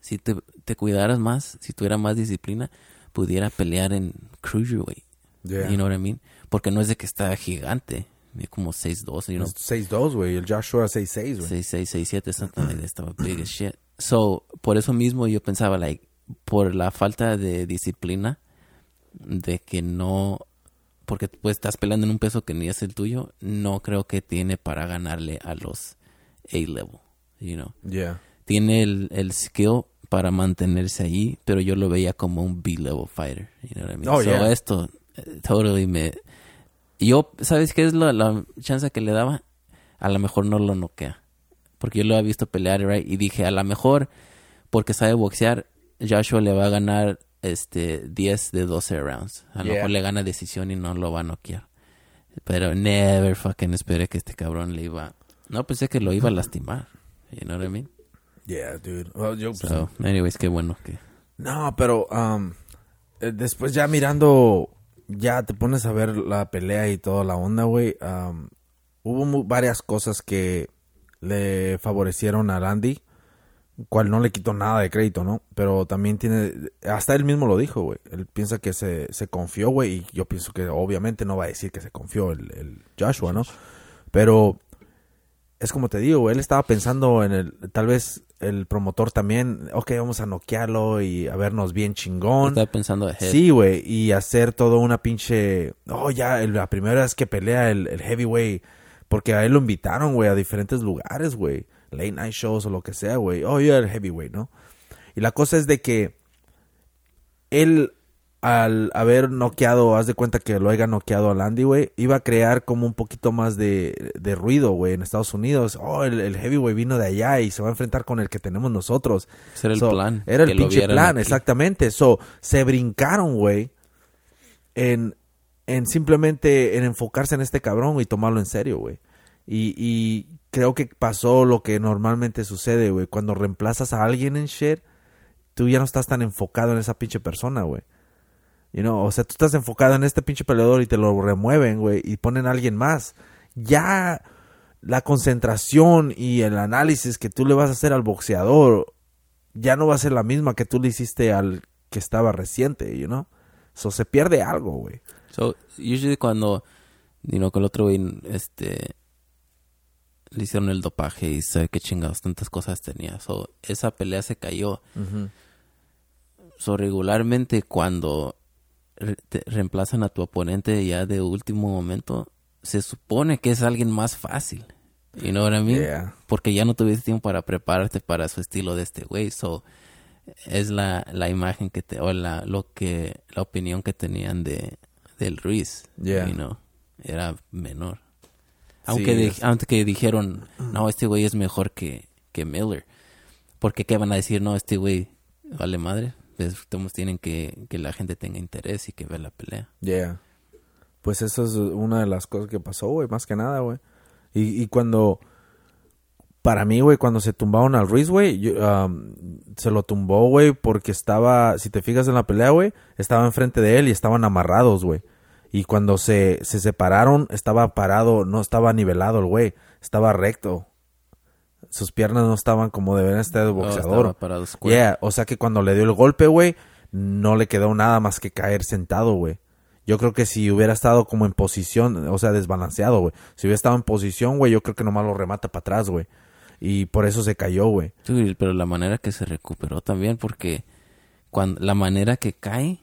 si te, te cuidaras más, si tuvieras más disciplina, pudiera pelear en cruiserweight. Yeah. You know what I mean? Porque no es de que está gigante, mide como 6'2", you know, Es 6'2, güey. El Joshua 6'6, güey. 6'6", 6'7", something like that, estaba big as shit. So, por eso mismo yo pensaba, like, por la falta de disciplina, de que no, porque pues estás peleando en un peso que ni es el tuyo, no creo que tiene para ganarle a los A-level, you know. Yeah. Tiene el, el skill para mantenerse ahí, pero yo lo veía como un B-level fighter, you know what I mean? Oh, so yeah. esto, eh, totally me... Yo, ¿sabes qué es la, la chance que le daba? A lo mejor no lo noquea. Porque yo lo había visto pelear, right? Y dije, a lo mejor, porque sabe boxear, Joshua le va a ganar este 10 de 12 rounds. A lo Yeah. mejor le gana decisión y no lo va a noquear. Pero never fucking esperé que este cabrón le iba... No pensé que lo iba a lastimar. You know what I mean? Yeah, dude. Well, yo, pues, So, anyways, qué bueno que... No, pero um, eh, después ya mirando, ya te pones a ver la pelea y toda la onda, güey. um, hubo varias cosas que le favorecieron a Randy, cual no le quitó nada de crédito, ¿no? Pero también tiene, hasta él mismo lo dijo, güey. Él piensa que se, se confió, güey, y yo pienso que obviamente no va a decir que se confió el, el Joshua, ¿no? Pero es como te digo, él estaba pensando en el, tal vez el promotor también, ok, vamos a noquearlo y a vernos bien chingón. Estaba pensando ahead. Sí, güey, y hacer todo una pinche, oh, ya, el- la primera vez que pelea el, el heavyweight, porque a él lo invitaron, güey, a diferentes lugares, güey, late night shows o lo que sea, güey, oh, ya el heavyweight, ¿no? Y la cosa es de que él, al haber noqueado, haz de cuenta que lo haya noqueado al Andy, güey, iba a crear como un poquito más de, de ruido, güey, en Estados Unidos. Oh, el, el heavyweight vino de allá y se va a enfrentar con el que tenemos nosotros. Ese era el plan, Era el pinche plan, aquí. exactamente. So, se brincaron, güey, en, en simplemente en enfocarse en este cabrón y tomarlo en serio, güey. Y, y creo que pasó lo que normalmente sucede, güey. Cuando reemplazas a alguien en shit, tú ya no estás tan enfocado en esa pinche persona, güey. You know, o sea, tú estás enfocado en este pinche peleador y te lo remueven, güey, y ponen a alguien más. Ya la concentración y el análisis que tú le vas a hacer al boxeador ya no va a ser la misma que tú le hiciste al que estaba reciente, you know. So se pierde algo, güey. So, usually cuando, you know, con el otro güey, este, le hicieron el dopaje y sabe qué chingados, tantas cosas tenía. So, esa pelea se cayó. So, regularmente cuando re- te reemplazan a tu oponente ya de último momento, se supone que es alguien más fácil. You know what I mean? Yeah. Porque ya no tuviste tiempo para prepararte para su estilo de este güey. So, es la, la imagen que te, o la, lo que, la opinión que tenían de, del Ruiz. Yeah. You know, era menor. Aunque, Sí, di- es- aunque dijeron, no, este güey es mejor que, que Miller. Porque qué van a decir, no, este güey vale madre. Pues, todos tienen que que la gente tenga interés y que vea la pelea. Yeah. Pues eso es una de las cosas que pasó, güey, más que nada, güey. Y, y cuando, para mí, güey, cuando se tumbaron al Ruiz, güey, um, se lo tumbó, güey, porque estaba, si te fijas en la pelea, güey, estaba enfrente de él y estaban amarrados, güey. Y cuando se, se separaron, estaba parado, no estaba nivelado el güey, estaba recto. Sus piernas no estaban como deberían estar de Oh, boxeador. square. Yeah, o sea que cuando le dio el golpe, güey, no le quedó nada más que caer sentado, güey. Yo creo que si hubiera estado como en posición, o sea, desbalanceado, güey. Si hubiera estado en posición, güey, yo creo que nomás lo remata para atrás, güey. Y por eso se cayó, güey. Sí, pero la manera que se recuperó también, porque cuando la manera que cae,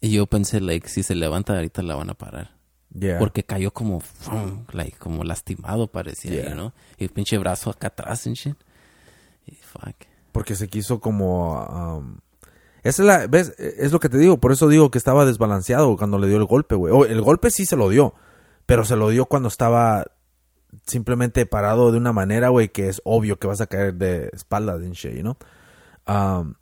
y yo pensé, like, si se levanta ahorita la van a parar. Yeah. Porque cayó como, fum, like, como lastimado parecía, Yeah. you know? Y el pinche brazo acá atrás and shit. Y fuck. Porque se quiso como... um, esa es la... ¿Ves? Es lo que te digo. Por eso digo que estaba desbalanceado cuando le dio el golpe, güey. O el golpe sí se lo dio. Pero se lo dio cuando estaba simplemente parado de una manera, güey, que es obvio que vas a caer de espaldas en shit, ¿no? Um,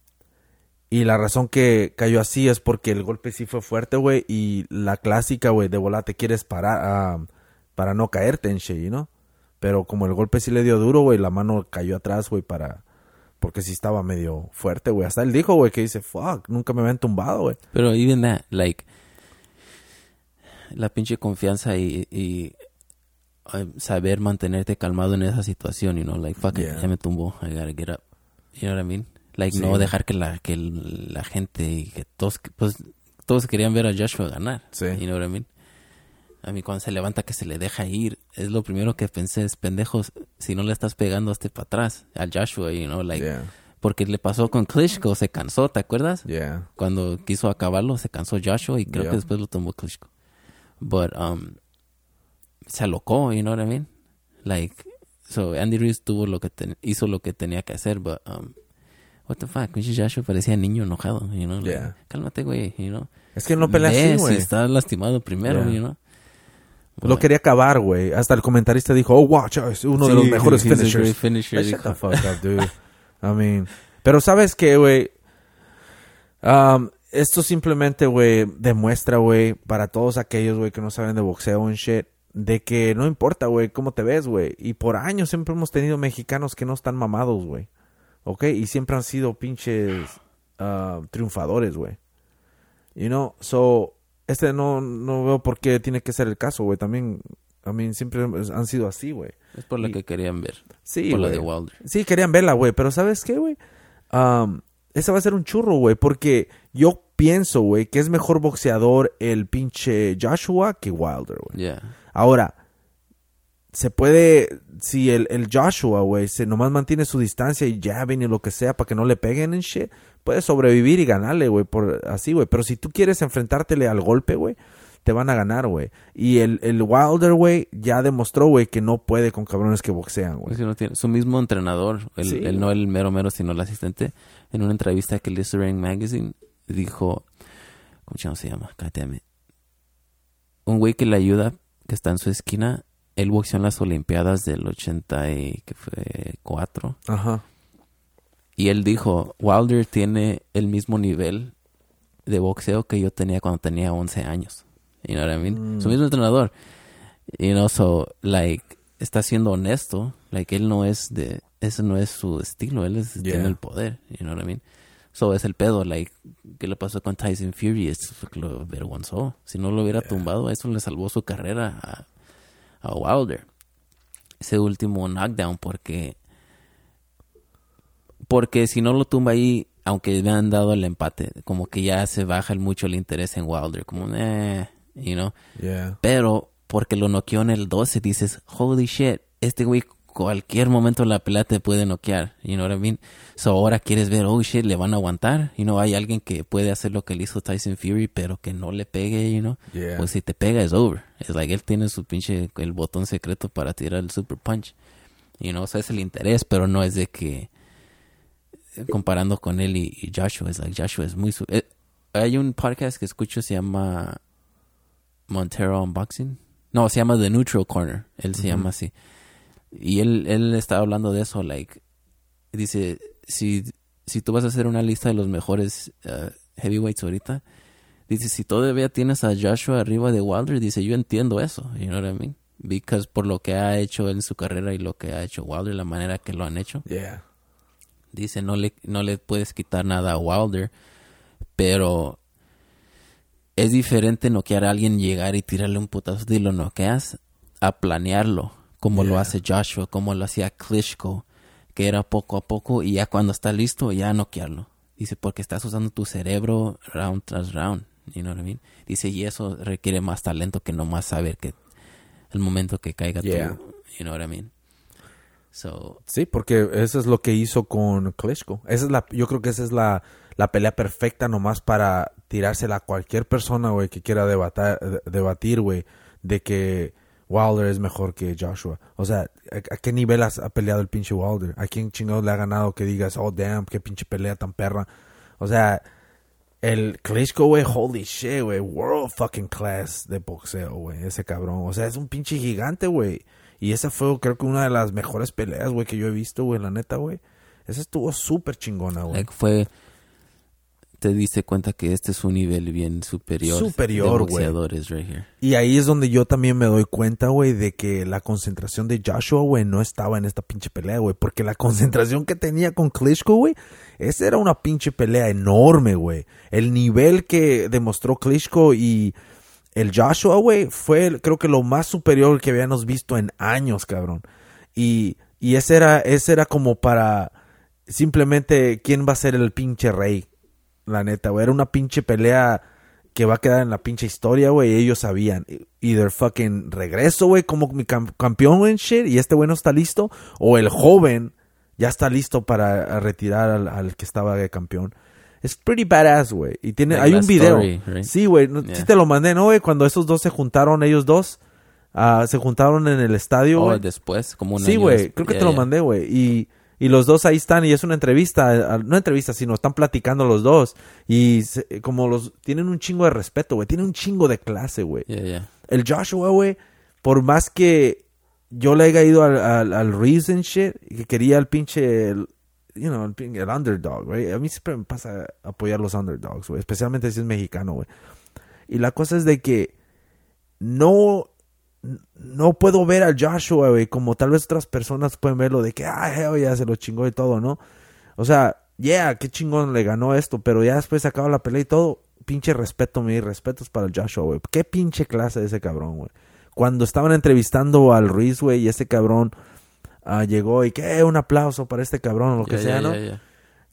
y la razón que cayó así es porque el golpe sí fue fuerte, güey, y la clásica, güey, de volar te quieres parar um, para no caerte en shit, ¿no? Pero como el golpe sí le dio duro, güey, la mano cayó atrás, güey, para... Porque sí estaba medio fuerte, güey. Hasta él dijo, güey, que dice, fuck, nunca me habían tumbado, güey. Pero even that, like, la pinche confianza y, y uh, saber mantenerte calmado en esa situación, you know, like, fuck it, Yeah. ya me tumbó, I gotta get up. You know what I mean? Like, Sí. no dejar que la, que la gente, y que todos, pues, todos querían ver a Joshua ganar. Sí. You know what I mean? A mí cuando se levanta que se le deja ir, es lo primero que pensé, es pendejos, si no le estás pegando este para atrás al Joshua, you know, like, Yeah, porque le pasó con Klitschko, se cansó, ¿te acuerdas? yeah. Cuando quiso acabarlo, se cansó Joshua y creo Yeah. que después lo tomó Klitschko. But, um, se alocó, you know what I mean? Like, so Andy Reid tuvo lo que hizo lo que tenía que hacer, but, um, what the fuck, pinche Joshua parecía niño enojado, you know? Like, Yeah. Cálmate, güey, you know? Es que no pelea así, si güey. estás lastimado primero, Yeah. you know? Lo quería acabar, güey. Hasta el comentarista dijo, oh, watch, es uno de los mejores finishers. finisher, shut the fuck up, dude. I mean, pero sabes qué, güey. Um, esto simplemente, güey, demuestra, güey, para todos aquellos, güey, que no saben de boxeo and shit, de que no importa, güey, cómo te ves, güey. Y por años siempre hemos tenido mexicanos que no están mamados, güey. ¿Ok? Y siempre han sido pinches ah, triunfadores, güey. You know, so, este no, no veo por qué tiene que ser el caso, güey. También, I mean, siempre han sido así, güey. Es por lo Y- que querían ver. Sí, por la de Wilder. Sí, querían verla, güey. Pero ¿sabes qué, güey? Um, ese va a ser un churro, güey. Porque yo pienso, güey, que es mejor boxeador el pinche Joshua que Wilder, güey. Yeah. Ahora, se puede... Si el, el Joshua, güey, se nomás mantiene su distancia y jabbing y lo que sea para que no le peguen en shit, puede sobrevivir y ganarle, güey, por así, güey. Pero si tú quieres enfrentártele al golpe, güey, te van a ganar, güey. Y el, el Wilder, güey, ya demostró, güey, que no puede con cabrones que boxean, güey. No tiene- su mismo entrenador, el, Sí, el- no el mero mero, sino el asistente, en una entrevista que le hizo Ring Magazine, dijo, ¿cómo se llama? It. Un güey que le ayuda, que está en su esquina, él boxeó en las Olimpiadas del 80 y, que fue 4. Ajá. Y él dijo, Wilder tiene el mismo nivel de boxeo que yo tenía cuando tenía 11 años. You know what I mean? Mm. Su mismo entrenador. You know, so, like, está siendo honesto. Like, él no es de... Ese no es su estilo. Él es, Yeah. tiene el poder. You know what I mean? So, es el pedo. Like, ¿qué le pasó con Tyson Fury? Es lo avergonzó. Si no lo hubiera tumbado, eso le salvó su carrera a, a Wilder. Ese último knockdown porque porque si no lo tumba ahí, aunque me han dado el empate, como que ya se baja el- mucho el interés en Wilder, como, eh, you know. Yeah. Pero porque lo noqueó en el 12, dices, holy shit, este güey cualquier momento la pelea te puede noquear, you know what I mean? So ahora quieres ver, oh shit, le van a aguantar, you know, hay alguien que puede hacer lo que le hizo Tyson Fury, pero que no le pegue, you know. Yeah. Pues si te pega es over. Es like él tiene su pinche, el botón secreto para tirar el super punch. You know, o sea, es el interés, pero no es de que comparando con él y, y Joshua, es like Joshua es muy... su- eh, hay un podcast que escucho, se llama Montero Unboxing. No, se llama The Neutral Corner. Él se llama así. Y él, él está hablando de eso, like, dice, si, si tú vas a hacer una lista de los mejores uh, heavyweights ahorita, dice, si todavía tienes a Joshua arriba de Wilder, dice, yo entiendo eso, you know what I mean? Because por lo que ha hecho él en su carrera y lo que ha hecho Wilder, la manera que lo han hecho. Yeah. Dice, no le, no le puedes quitar nada a Wilder, pero es diferente noquear a alguien, llegar y tirarle un putazo y lo noqueas, a planearlo, como lo hace Joshua, como lo hacía Klitschko, que era poco a poco y ya cuando está listo, ya noquearlo. Dice, porque estás usando tu cerebro round tras round, you know what I mean? Dice, y eso requiere más talento que nomás saber que el momento que caiga Yeah. tú, you know what I mean? So, Sí, porque eso es lo que hizo con Klitschko. Esa es la, yo creo que esa es la, la pelea perfecta nomás para tirársela a cualquier persona, güey, que quiera debatar, debatir, güey, de que Wilder es mejor que Joshua. O sea, ¿a, qué nivel has, ha peleado el pinche Wilder? ¿A quién chingados le ha ganado que digas, oh, damn, qué pinche pelea tan perra? O sea, el Klitschko, güey, holy shit, güey, world fucking class de boxeo, güey, ese cabrón. O sea, es un pinche gigante, güey. Y esa fue, creo que una de las mejores peleas, güey, que yo he visto, güey, la neta, güey. Esa estuvo súper chingona, güey. Like, fue te diste cuenta que este es un nivel bien superior, Superior, güey. right. Y ahí es donde yo también me doy cuenta, güey, de que la concentración de Joshua, güey, no estaba en esta pinche pelea, güey. Porque la concentración que tenía con Klitschko, güey, esa era una pinche pelea enorme, güey. El nivel que demostró Klitschko y el Joshua, güey, fue creo que lo más superior que habíamos visto en años, cabrón. Y, y ese era, ese era como para simplemente quién va a ser el pinche rey. La neta, güey. Era una pinche pelea que va a quedar en la pinche historia, güey. Ellos sabían. Either fucking regreso, güey, como mi cam- campeón, güey, shit, y este güey no está listo. O el joven ya está listo para retirar al, al que estaba de campeón. Es pretty badass, güey. Y tiene, Like hay un video. story, right? Sí, güey. no- Sí te lo mandé, ¿no, güey? Cuando esos dos se juntaron, ellos dos. ah, se juntaron en el estadio, Oh, después, como un Sí, güey, creo que yeah, te lo mandé, güey. Y, y los dos ahí están y es una entrevista, eh, no entrevista, sino están platicando los dos. Y se- como los tienen un chingo de respeto, güey, tienen un chingo de clase, güey. Yeah, yeah. El Joshua, güey, por más que yo le haya ido al, al, al Reeves and shit, que quería el pinche, el, you know, el, el underdog, güey. A mí siempre me pasa apoyar los underdogs, güey, especialmente si es mexicano, güey. Y la cosa es de que no no puedo ver a Joshua, güey, como tal vez otras personas pueden verlo de que, ah, hell yeah, se lo chingó y todo, ¿no? O sea, yeah, qué chingón le ganó esto, pero ya después se acaba la pelea y todo, pinche respeto, mis respetos para el Joshua, güey. Qué pinche clase de ese cabrón, güey. Cuando estaban entrevistando al Ruiz, güey, y ese cabrón ah, llegó y que, "Eh, un aplauso para este cabrón o lo que Yeah, sea, yeah, ¿no? yeah.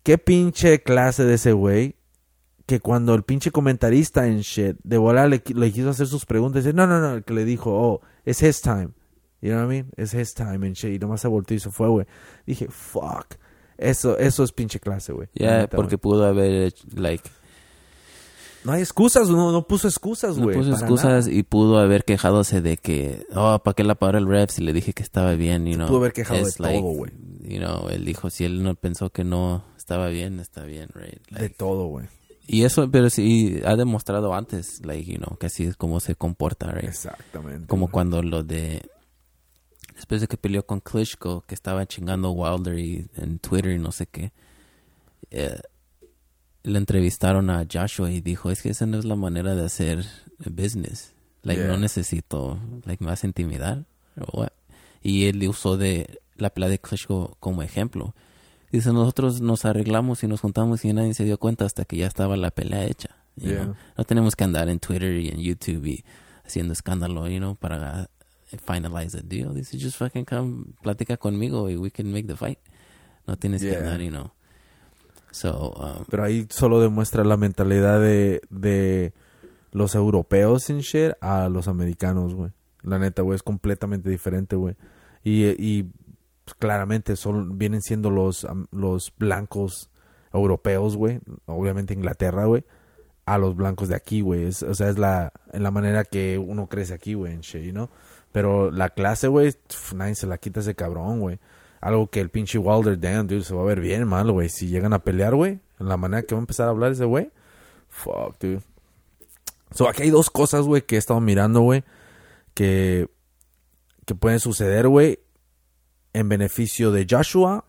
Qué pinche clase de ese güey. Que cuando el pinche comentarista en shit de volar le, le quiso hacer sus preguntas, dice, no, no, no, el que le dijo, oh, it's his time. You know what I mean? It's his time and shit. Y nomás se volteó y se fue, güey. Dije, fuck. Eso, eso es pinche clase, güey. La Yeah, porque güey. pudo haber, hecho, like, No hay excusas, no, no puso excusas, no güey. puso para excusas nada. y pudo haber quejadose de que, oh, ¿para qué la paró el ref si le dije que estaba bien? You know, pudo haber quejado de It's like, todo, güey. You know, él dijo, si él no pensó que no estaba bien, está bien, right? De Like, todo, güey. Y eso, pero sí, ha demostrado antes, like, you know, que así es como se comporta, right? Exactamente. Como cuando lo de... Después de que peleó con Klitschko, que estaba chingando Wilder y, en Twitter y no sé qué. eh, le entrevistaron a Joshua y dijo, es que esa no es la manera de hacer business. Like, Yeah. no necesito, like, más intimidar. or what. Y él usó de la pelea de Klitschko como ejemplo. Dice, nosotros nos arreglamos y nos juntamos y nadie se dio cuenta hasta que ya estaba la pelea hecha. you Yeah. know. No tenemos que andar en Twitter y en YouTube y haciendo escándalo, you know, para finalize the deal. Dice, just fucking come, platica conmigo y we can make the fight. No tienes que Yeah. andar, you know. So, um, Pero ahí solo demuestra la mentalidad de, de los europeos en shit a los americanos, güey. La neta, güey, es completamente diferente, güey. Y, y pues, claramente son, vienen siendo los, los blancos europeos, güey. Obviamente Inglaterra, güey. A los blancos de aquí, güey. O sea, es la, en la manera que uno crece aquí, güey, en shit, ¿no? Pero la clase, güey, nadie se la quita ese cabrón, güey. Algo que el pinche Wilder, damn, dude, se va a ver bien mal, güey. Si llegan a pelear, güey, en la manera que va a empezar a hablar ese güey, fuck, dude. So, aquí hay dos cosas, güey, que he estado mirando, güey, que, que pueden suceder, güey, en beneficio de Joshua,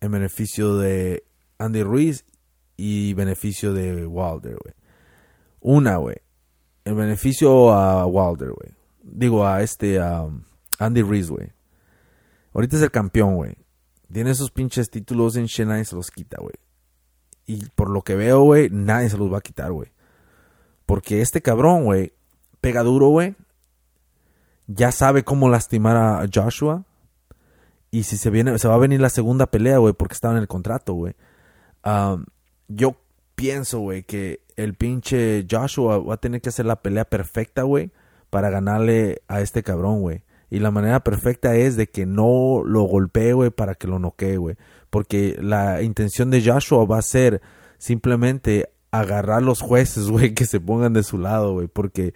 en beneficio de Andy Ruiz y beneficio de Wilder, güey. Una, güey, en beneficio a Wilder, güey. Digo, a este, a Andy Ruiz, güey. Ahorita es el campeón, güey. Tiene esos pinches títulos en Shit, nadie se los quita, güey. Y por lo que veo, güey, nadie se los va a quitar, güey. Porque este cabrón, güey, pega duro, güey. Ya sabe cómo lastimar a Joshua. Y si se viene, se va a venir la segunda pelea, güey, porque estaba en el contrato, güey. Um, yo pienso, güey, que el pinche Joshua va a tener que hacer la pelea perfecta, güey, para ganarle a este cabrón, güey. Y la manera perfecta es de que no lo golpee, güey, para que lo noquee, güey. Porque la intención de Joshua va a ser simplemente agarrar los jueces, güey, que se pongan de su lado, güey. Porque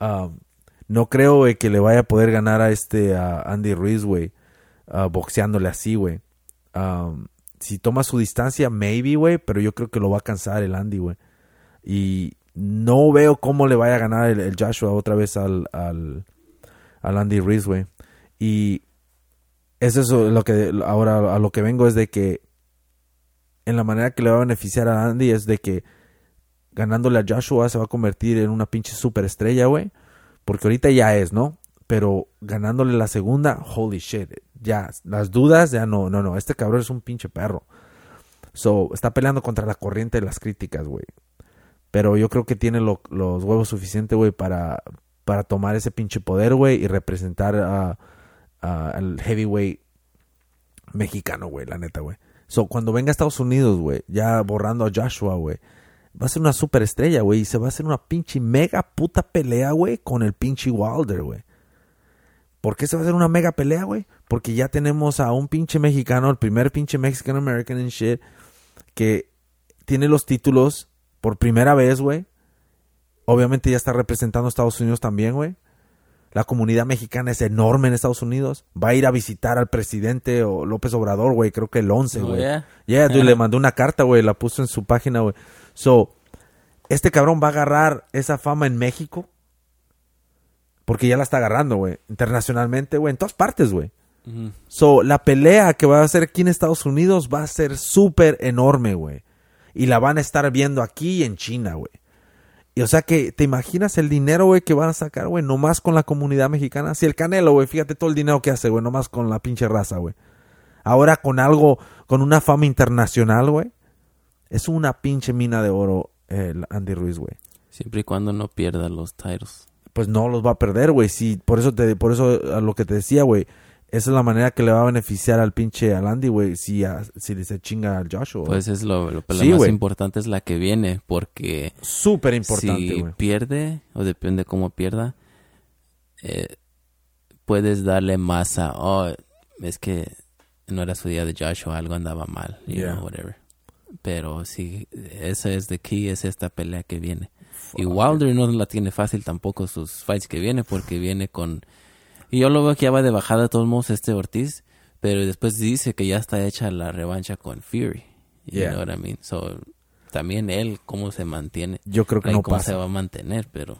um, no creo, güey, que le vaya a poder ganar a este a Andy Ruiz, güey, ah, boxeándole así, güey. Si toma su distancia, maybe, güey, pero yo creo que lo va a cansar el Andy, güey. Y no veo cómo le vaya a ganar el, Joshua otra vez al, Andy Ruiz, güey. Y es eso lo que ahora a lo que vengo es de que en la manera que le va a beneficiar a Andy es de que ganándole a Joshua se va a convertir en una pinche superestrella, güey. Porque ahorita ya es, ¿no? Pero ganándole la segunda, holy shit. Ya, las dudas, ya no, no, no. Este cabrón es un pinche perro. So, está peleando contra la corriente de las críticas, güey. Pero yo creo que tiene los huevos suficientes, güey, para, para tomar ese pinche poder, güey, y representar al heavyweight mexicano, güey, la neta, güey. So, cuando venga a Estados Unidos, güey, ya borrando a Joshua, güey, va a ser una superestrella, güey, y se va a hacer una pinche mega puta pelea, güey, con el pinche Wilder, güey. ¿Por qué se va a hacer una mega pelea, güey? Porque ya tenemos a un pinche mexicano, el primer pinche Mexican American and shit, que tiene los títulos por primera vez, güey. Obviamente ya está representando a Estados Unidos también, güey. La comunidad mexicana es enorme en Estados Unidos. Va a ir a visitar al presidente o López Obrador, güey. Creo que el 11, güey. ya yeah, le mandó una carta, güey. La puso en su página, güey. So, este cabrón va a agarrar esa fama en México. Porque ya la está agarrando, güey. Internacionalmente, güey. En todas partes, güey. So, la pelea que va a hacer aquí en Estados Unidos va a ser súper enorme, güey. Y la van a estar viendo aquí y en China, güey. Y o sea que, ¿te imaginas el dinero, güey, que van a sacar, güey, nomás con la comunidad mexicana? Si el Canelo, güey, fíjate todo el dinero que hace, güey, nomás con la pinche raza, güey. Ahora con algo, con una fama internacional, güey. Es una pinche mina de oro el Andy Ruiz, güey. Siempre y cuando no pierda los titles. Pues no los va a perder, güey. Sí, por eso te, por eso a lo que te decía, güey esa es la manera que le va a beneficiar al pinche al Andy, güey, si, si se chinga al Joshua. Pues es lo, lo más importante es la que viene, porque... Súper importante, Si pierde, o depende cómo pierda, eh, puedes darle más a... Oh, es que no era su día de Joshua, algo andaba mal, you know, whatever. Pero sí, esa es de key, es esta pelea que viene. Y Wilder no la tiene fácil tampoco sus fights que viene, porque viene con y yo lo veo que ya va de bajada de todos modos este Ortiz, pero después dice que ya está hecha la revancha con Fury. You know what I mean? So, también él, cómo se mantiene. Yo creo que no cómo se va a mantener, pero...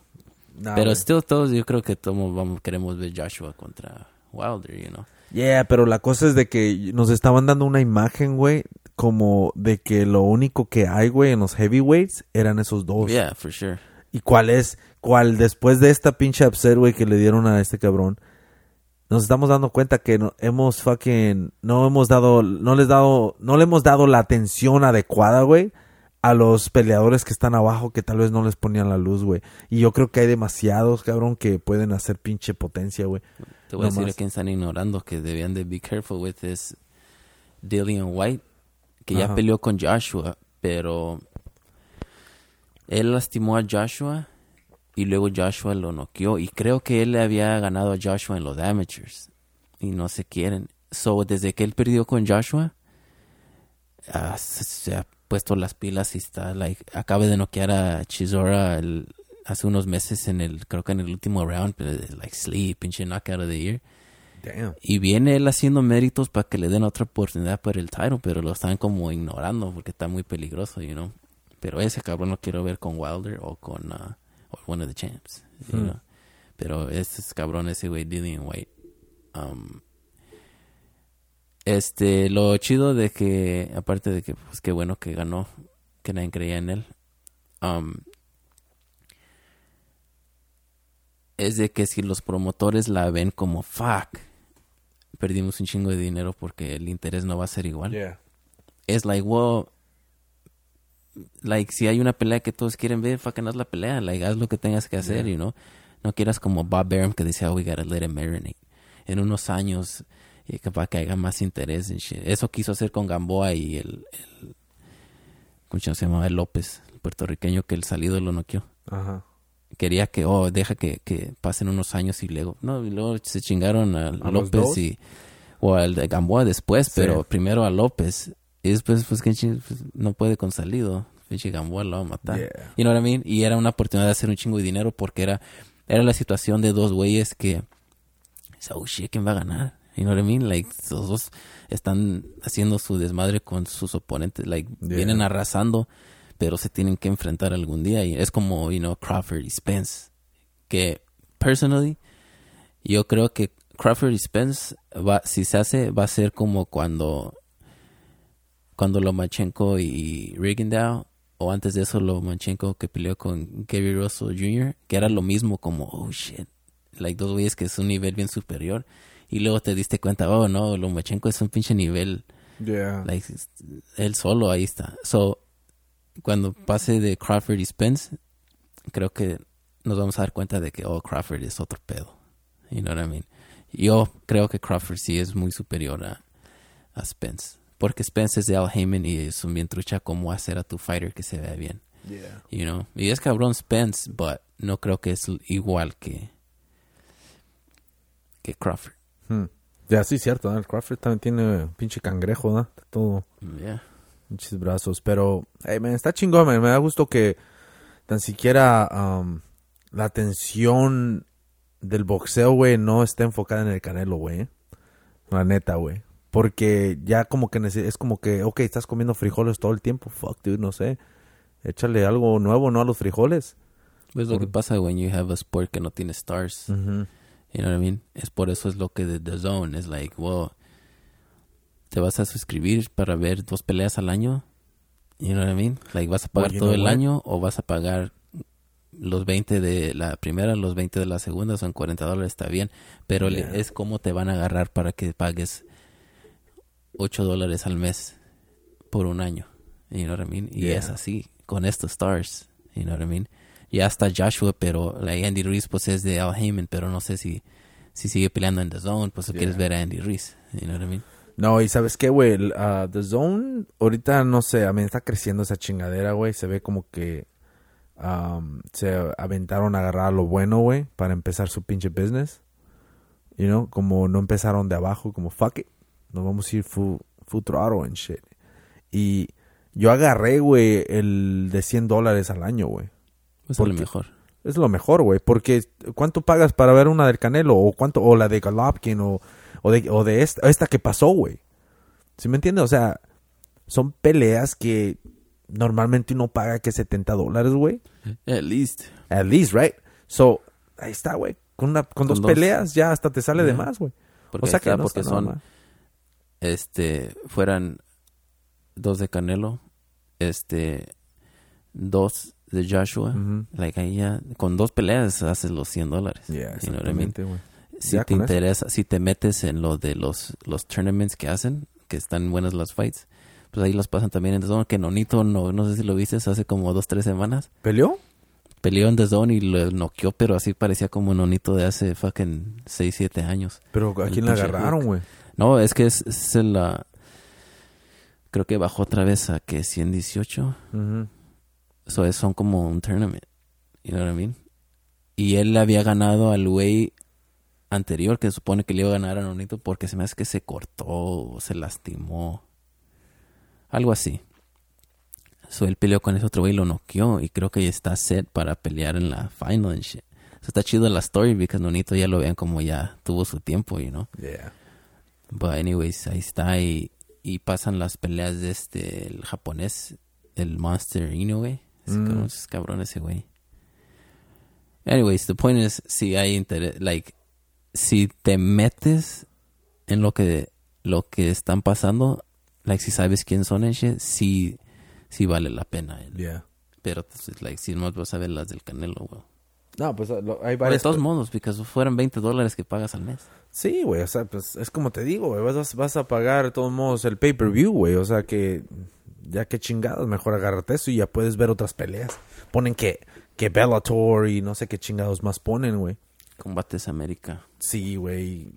pero still todos, yo creo que todos vamos, queremos ver Joshua contra Wilder, you know. Yeah, pero la cosa es de que nos estaban dando una imagen, güey, como de que lo único que hay, güey, en los heavyweights eran esos dos. Yeah, for sure. ¿Y cuál es? ¿Cuál después de esta pinche upset, güey, que le dieron a este cabrón? nos estamos dando cuenta que no, hemos fucking, no hemos dado, no les dado, no le hemos dado la atención adecuada, güey, a los peleadores que están abajo que tal vez no les ponían la luz, güey. Y yo creo que hay demasiados, cabrón, que pueden hacer pinche potencia, güey. Te voy a decir a quién están ignorando que debían de be careful with this Dillian White, que ya peleó con Joshua, pero él lastimó a Joshua y luego Joshua lo noqueó y creo que él le había ganado a Joshua en los amateurs y no se quieren. So, desde que él perdió con Joshua, ah, se, ha puesto las pilas y está, like, acaba de noquear a Chisora hace unos meses en el, creo que en el último round, pero like sleep, pinche knockout of the year. Y viene él haciendo méritos para que le den otra oportunidad para el title, pero lo están como ignorando porque está muy peligroso, you know. Pero ese cabrón lo quiero ver con Wilder o con uh, one of the champs. Hmm. Pero este es cabrón, ese güey, Dillian White. Um, este, lo chido de que, aparte de que, pues qué bueno que ganó, que nadie creía en él. Um, es de que si los promotores la ven como fuck, perdimos un chingo de dinero porque el interés no va a ser igual. Es like, well, like, si hay una pelea que todos quieren ver, fucking haz la pelea, like, haz lo que tengas que hacer, you know. No quieras como Bob Barum que decía, oh, we gotta let it marinate. En unos años, y para que haya más interés en shit. Eso quiso hacer con Gamboa y el, el ¿cómo se llamaba? El López, el puertorriqueño que el salido lo noqueó. Ajá. Quería que, oh, deja que, que pasen unos años y luego, no, y luego se chingaron a, López y, o al de Gamboa después, pero primero a López y después, pues, que pues, no puede con salido. Pinche Gamboa lo va a matar. You know what I mean? Y era una oportunidad de hacer un chingo de dinero porque era, era la situación de dos güeyes que, oh shit, ¿quién va a ganar? You know what I mean? Like, los dos están haciendo su desmadre con sus oponentes. Like, vienen arrasando, pero se tienen que enfrentar algún día. Y es como, you know, Crawford y Spence. Que, personally, yo creo que Crawford y Spence, va, si se hace, va a ser como cuando, cuando Lomachenko y Rigondeaux, o antes de eso Lomachenko que peleó con Gary Russell Jr., que era lo mismo como, oh shit, like dos güeyes que es un nivel bien superior, y luego te diste cuenta, oh no, Lomachenko es un pinche nivel, Yeah. like, él solo ahí está. So, cuando pase de Crawford y Spence, creo que nos vamos a dar cuenta de que, oh, Crawford es otro pedo. You know what I mean? Yo creo que Crawford sí es muy superior a, a Spence. Porque Spence es de Al Heyman y es un bien trucha cómo hacer a tu fighter que se vea bien. Yeah. You know? Y es cabrón Spence, but no creo que es igual que, que Crawford. Hmm. Ya, sí, cierto. ¿no? El Crawford también tiene pinche cangrejo, ¿no? Todo. Yeah. Pinches brazos. Pero, hey, man, está chingón, man. Me da gusto que tan siquiera um, la atención del boxeo, güey, no esté enfocada en el canelo, güey. La neta, güey. Porque ya como que es como que, ok, estás comiendo frijoles todo el tiempo. Fuck, dude, no sé. Échale algo nuevo, ¿no? A los frijoles. Es lo que pasa when you have a sport que no tiene stars. Ujú. You know what I mean? Es por eso es lo que de The Zone es like, wow, te vas a suscribir para ver dos peleas al año. You know what I mean? Like, vas a pagar Well, todo el what? año o vas a pagar los 20 de la primera, los 20 de la segunda, son 40 dólares, está bien. Pero Yeah. es como te van a agarrar para que pagues 8 dólares al mes por un año. You know what I mean? Y Yeah. es así, con estos stars. You know what I mean? Ya está Joshua, pero like Andy Ruiz pues es de Al Heyman, pero no sé si, si sigue peleando en The Zone, pues tú quieres ver a Andy Ruiz. You know what I mean? No, y sabes qué, güey, ah, The Zone, ahorita no sé, a mí está creciendo esa chingadera, güey. Se ve como que am, se aventaron a agarrar lo bueno, güey, para empezar su pinche business. You know, como no empezaron de abajo, como fuck it, nos vamos a ir full, full throttle and shit. Y yo agarré, güey, el de 100 dólares al año, güey. Pues ¿Por es lo mejor. Es lo mejor, güey, porque ¿cuánto pagas para ver una del Canelo? O cuánto, o la de Golovkin, o, o de, o de esta, esta que pasó, güey. ¿Sí me entiendes? O sea, son peleas que normalmente uno paga que 70 dólares, güey. At least. At least, right? So, ahí está, güey. Con, una, con, dos, dos. peleas ya hasta te sale de más, güey. O sea que no porque son, este, fueran dos de Canelo, este, dos de Joshua. Like ahí ya, con dos peleas haces los 100 dólares. Yeah, exactamente, güey. Si te eso. interesa, si te metes en lo de los, los tournaments que hacen, que están buenas las fights, pues ahí los pasan también en The Zone, que Nonito, no, no sé si lo viste, hace como dos, tres semanas, ¿Peleó? peleó en The Zone y lo noqueó, pero así parecía como Nonito de hace fucking 6, 7 años. Pero ¿a quién le agarraron, güey? No, es que es, es la... Creo que bajó otra vez a que 118. Ujú. Eso es, son como un tournament. You know what I mean? Y él le había ganado al güey anterior que supone que le iba a ganar a Nonito porque se me hace que se cortó o se lastimó. Algo así. So él peleó con ese otro güey y lo noqueó y creo que ya está set para pelear en la final and shit. So está chido la story porque Nonito ya lo vean como ya tuvo su tiempo, you know. Yeah. But anyways, ahí está y, y pasan las peleas de este, el japonés, el Monster Inoue. Ese Mm. es cabrón ese güey. Anyways, the point is, si hay interés, like, si te metes en lo que, lo que están pasando, like, si sabes quién son shit, sí, sí vale la pena. Yeah. Pero, pues, like, si no vas a ver las del Canelo, güey. No, pues lo- hay De varias... todos modos, porque fueran 20 dólares que pagas al mes. Sí, güey, o sea, pues es como te digo, güey, vas, a- vas a pagar de todos modos el pay-per-view, güey, o sea que ya que chingados, mejor agárrate eso y ya puedes ver otras peleas. Ponen que, que Bellator y no sé qué chingados más ponen, güey. Combates América. Sí, güey.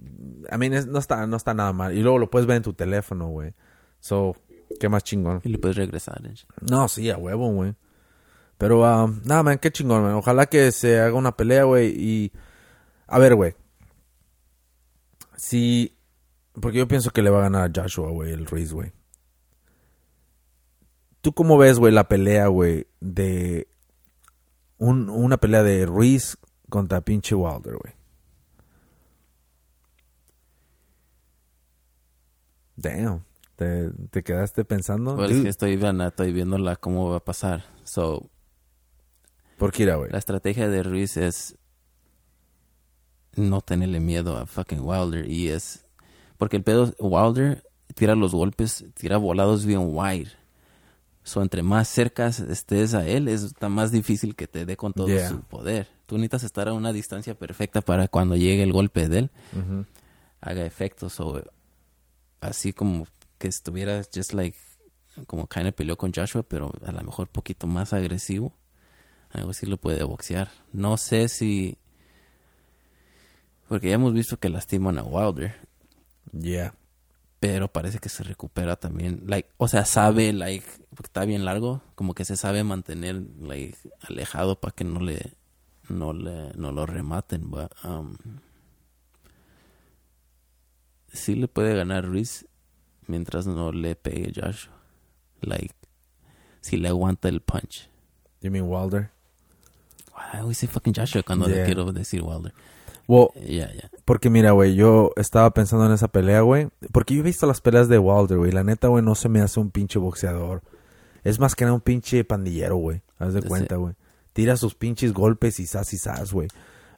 I mean, es- no está, no está nada mal. Y luego lo puedes ver en tu teléfono, güey. So, qué más chingón. Y le puedes regresar. shit. No, sí, a huevo, güey. Pero, ah, nada, man, qué chingón, man. Ojalá que se haga una pelea, güey. Y, a ver, güey. Si, porque yo pienso que le va a ganar a Joshua, güey, el Ruiz, güey. ¿Tú cómo ves, güey, la pelea, güey, de un, una pelea de Ruiz contra pinche Wilder, güey? Damn. ¿Te, te quedaste pensando? Well, es que estoy, estoy viendo la, cómo va a pasar. So, ¿Por qué era, güey? la estrategia de Ruiz es no tenerle miedo a fucking Wilder. Y es. Porque el pedo, Wilder tira los golpes, tira volados bien wide. So, entre más cerca estés a él, es está más difícil que te dé con todo Yeah. su poder. Tú necesitas estar a una distancia perfecta para cuando llegue el golpe de él, haga efecto. So, así como que estuviera just like, como kind peleó con Joshua, pero a lo mejor un poquito más agresivo. Algo así lo puede boxear. No sé si... Porque ya hemos visto que lastiman a Wilder Yeah. pero parece que se recupera también like o sea sabe like porque está bien largo como que se sabe mantener like alejado para que no le no le no lo rematen but, um, sí le puede ganar Ruiz mientras no le pegue Joshua like si le aguanta el punch You mean Wilder? I always say fucking Joshua cuando le quiero decir Wilder Well, yeah yeah porque mira, güey, yo estaba pensando en esa pelea, güey. Porque yo he visto las peleas de Wilder, güey. La neta, güey, no se me hace un pinche boxeador. Es más que nada un pinche pandillero, güey. Haz de cuenta, güey. Tira sus pinches golpes y sas y sas, güey.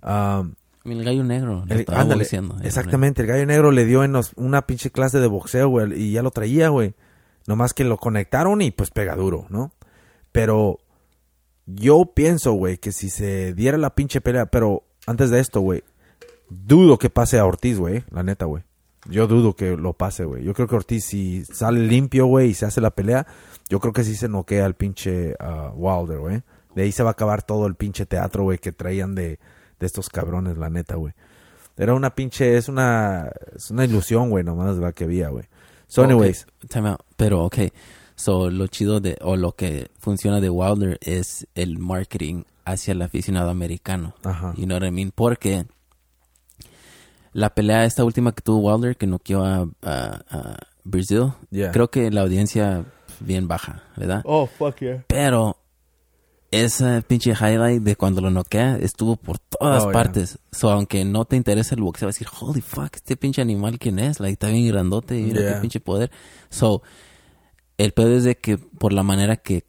Um, el gallo negro El- ándale, boxeando. exactamente, el gallo negro le dio en los- una pinche clase de boxeo, güey, y ya lo traía, güey. Nomás que lo conectaron y pues pega duro, ¿no? Pero yo pienso, güey, que si se diera la pinche pelea, pero antes de esto, güey, dudo que pase a Ortiz, güey, la neta, güey. Yo dudo que lo pase, güey. Yo creo que Ortiz, si sale limpio, güey, y se hace la pelea, yo creo que sí se noquea al pinche ah, Wilder, güey. De ahí se va a acabar todo el pinche teatro, güey, que traían de, de estos cabrones, la neta, güey. Era una pinche, es una, es una ilusión, güey, nomás la que había, güey. So, anyways, time out. Pero, ok. So, lo chido de, o lo que funciona de Wilder es el marketing hacia el aficionado americano. Ajá. You know what I mean? Porque la pelea esta última que tuvo Wilder, que noqueó a, a, a Brazil, Yeah. creo que la audiencia bien baja, ¿verdad? Oh, fuck yeah. Pero esa pinche highlight de cuando lo noquea estuvo por todas Oh, yeah. partes. So, aunque no te interese el boxeo, vas a decir, holy fuck, este pinche animal, ¿quién es? Like, está bien grandote, y mira Yeah. qué pinche poder. So, el pedo es de que por la manera que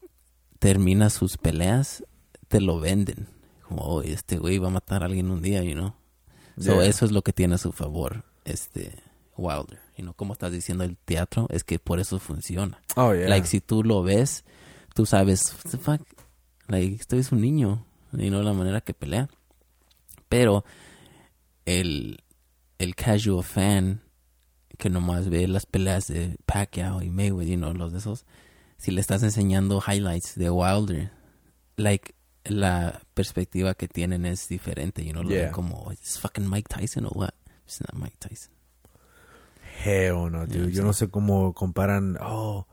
termina sus peleas, te lo venden. Como, oh, este güey va a matar a alguien un día, you know. So, Yeah. eso es lo que tiene a su favor, este, Wilder. You know, como estás diciendo el teatro, es que por eso funciona. Oh, yeah. Like, si tú lo ves, tú sabes, "What the fuck, like, esto es un niño, y no la manera que pelea. Pero el, el casual fan que nomás ve las peleas de Pacquiao y Mayweather, you know, los de esos, si le estás enseñando highlights de Wilder, like, la perspectiva que tienen es diferente, you know, Yeah. como, ¿es fucking Mike Tyson o what? It's not Mike Tyson. Hell no, dude. Yeah, Yo no sé cómo comparan, oh,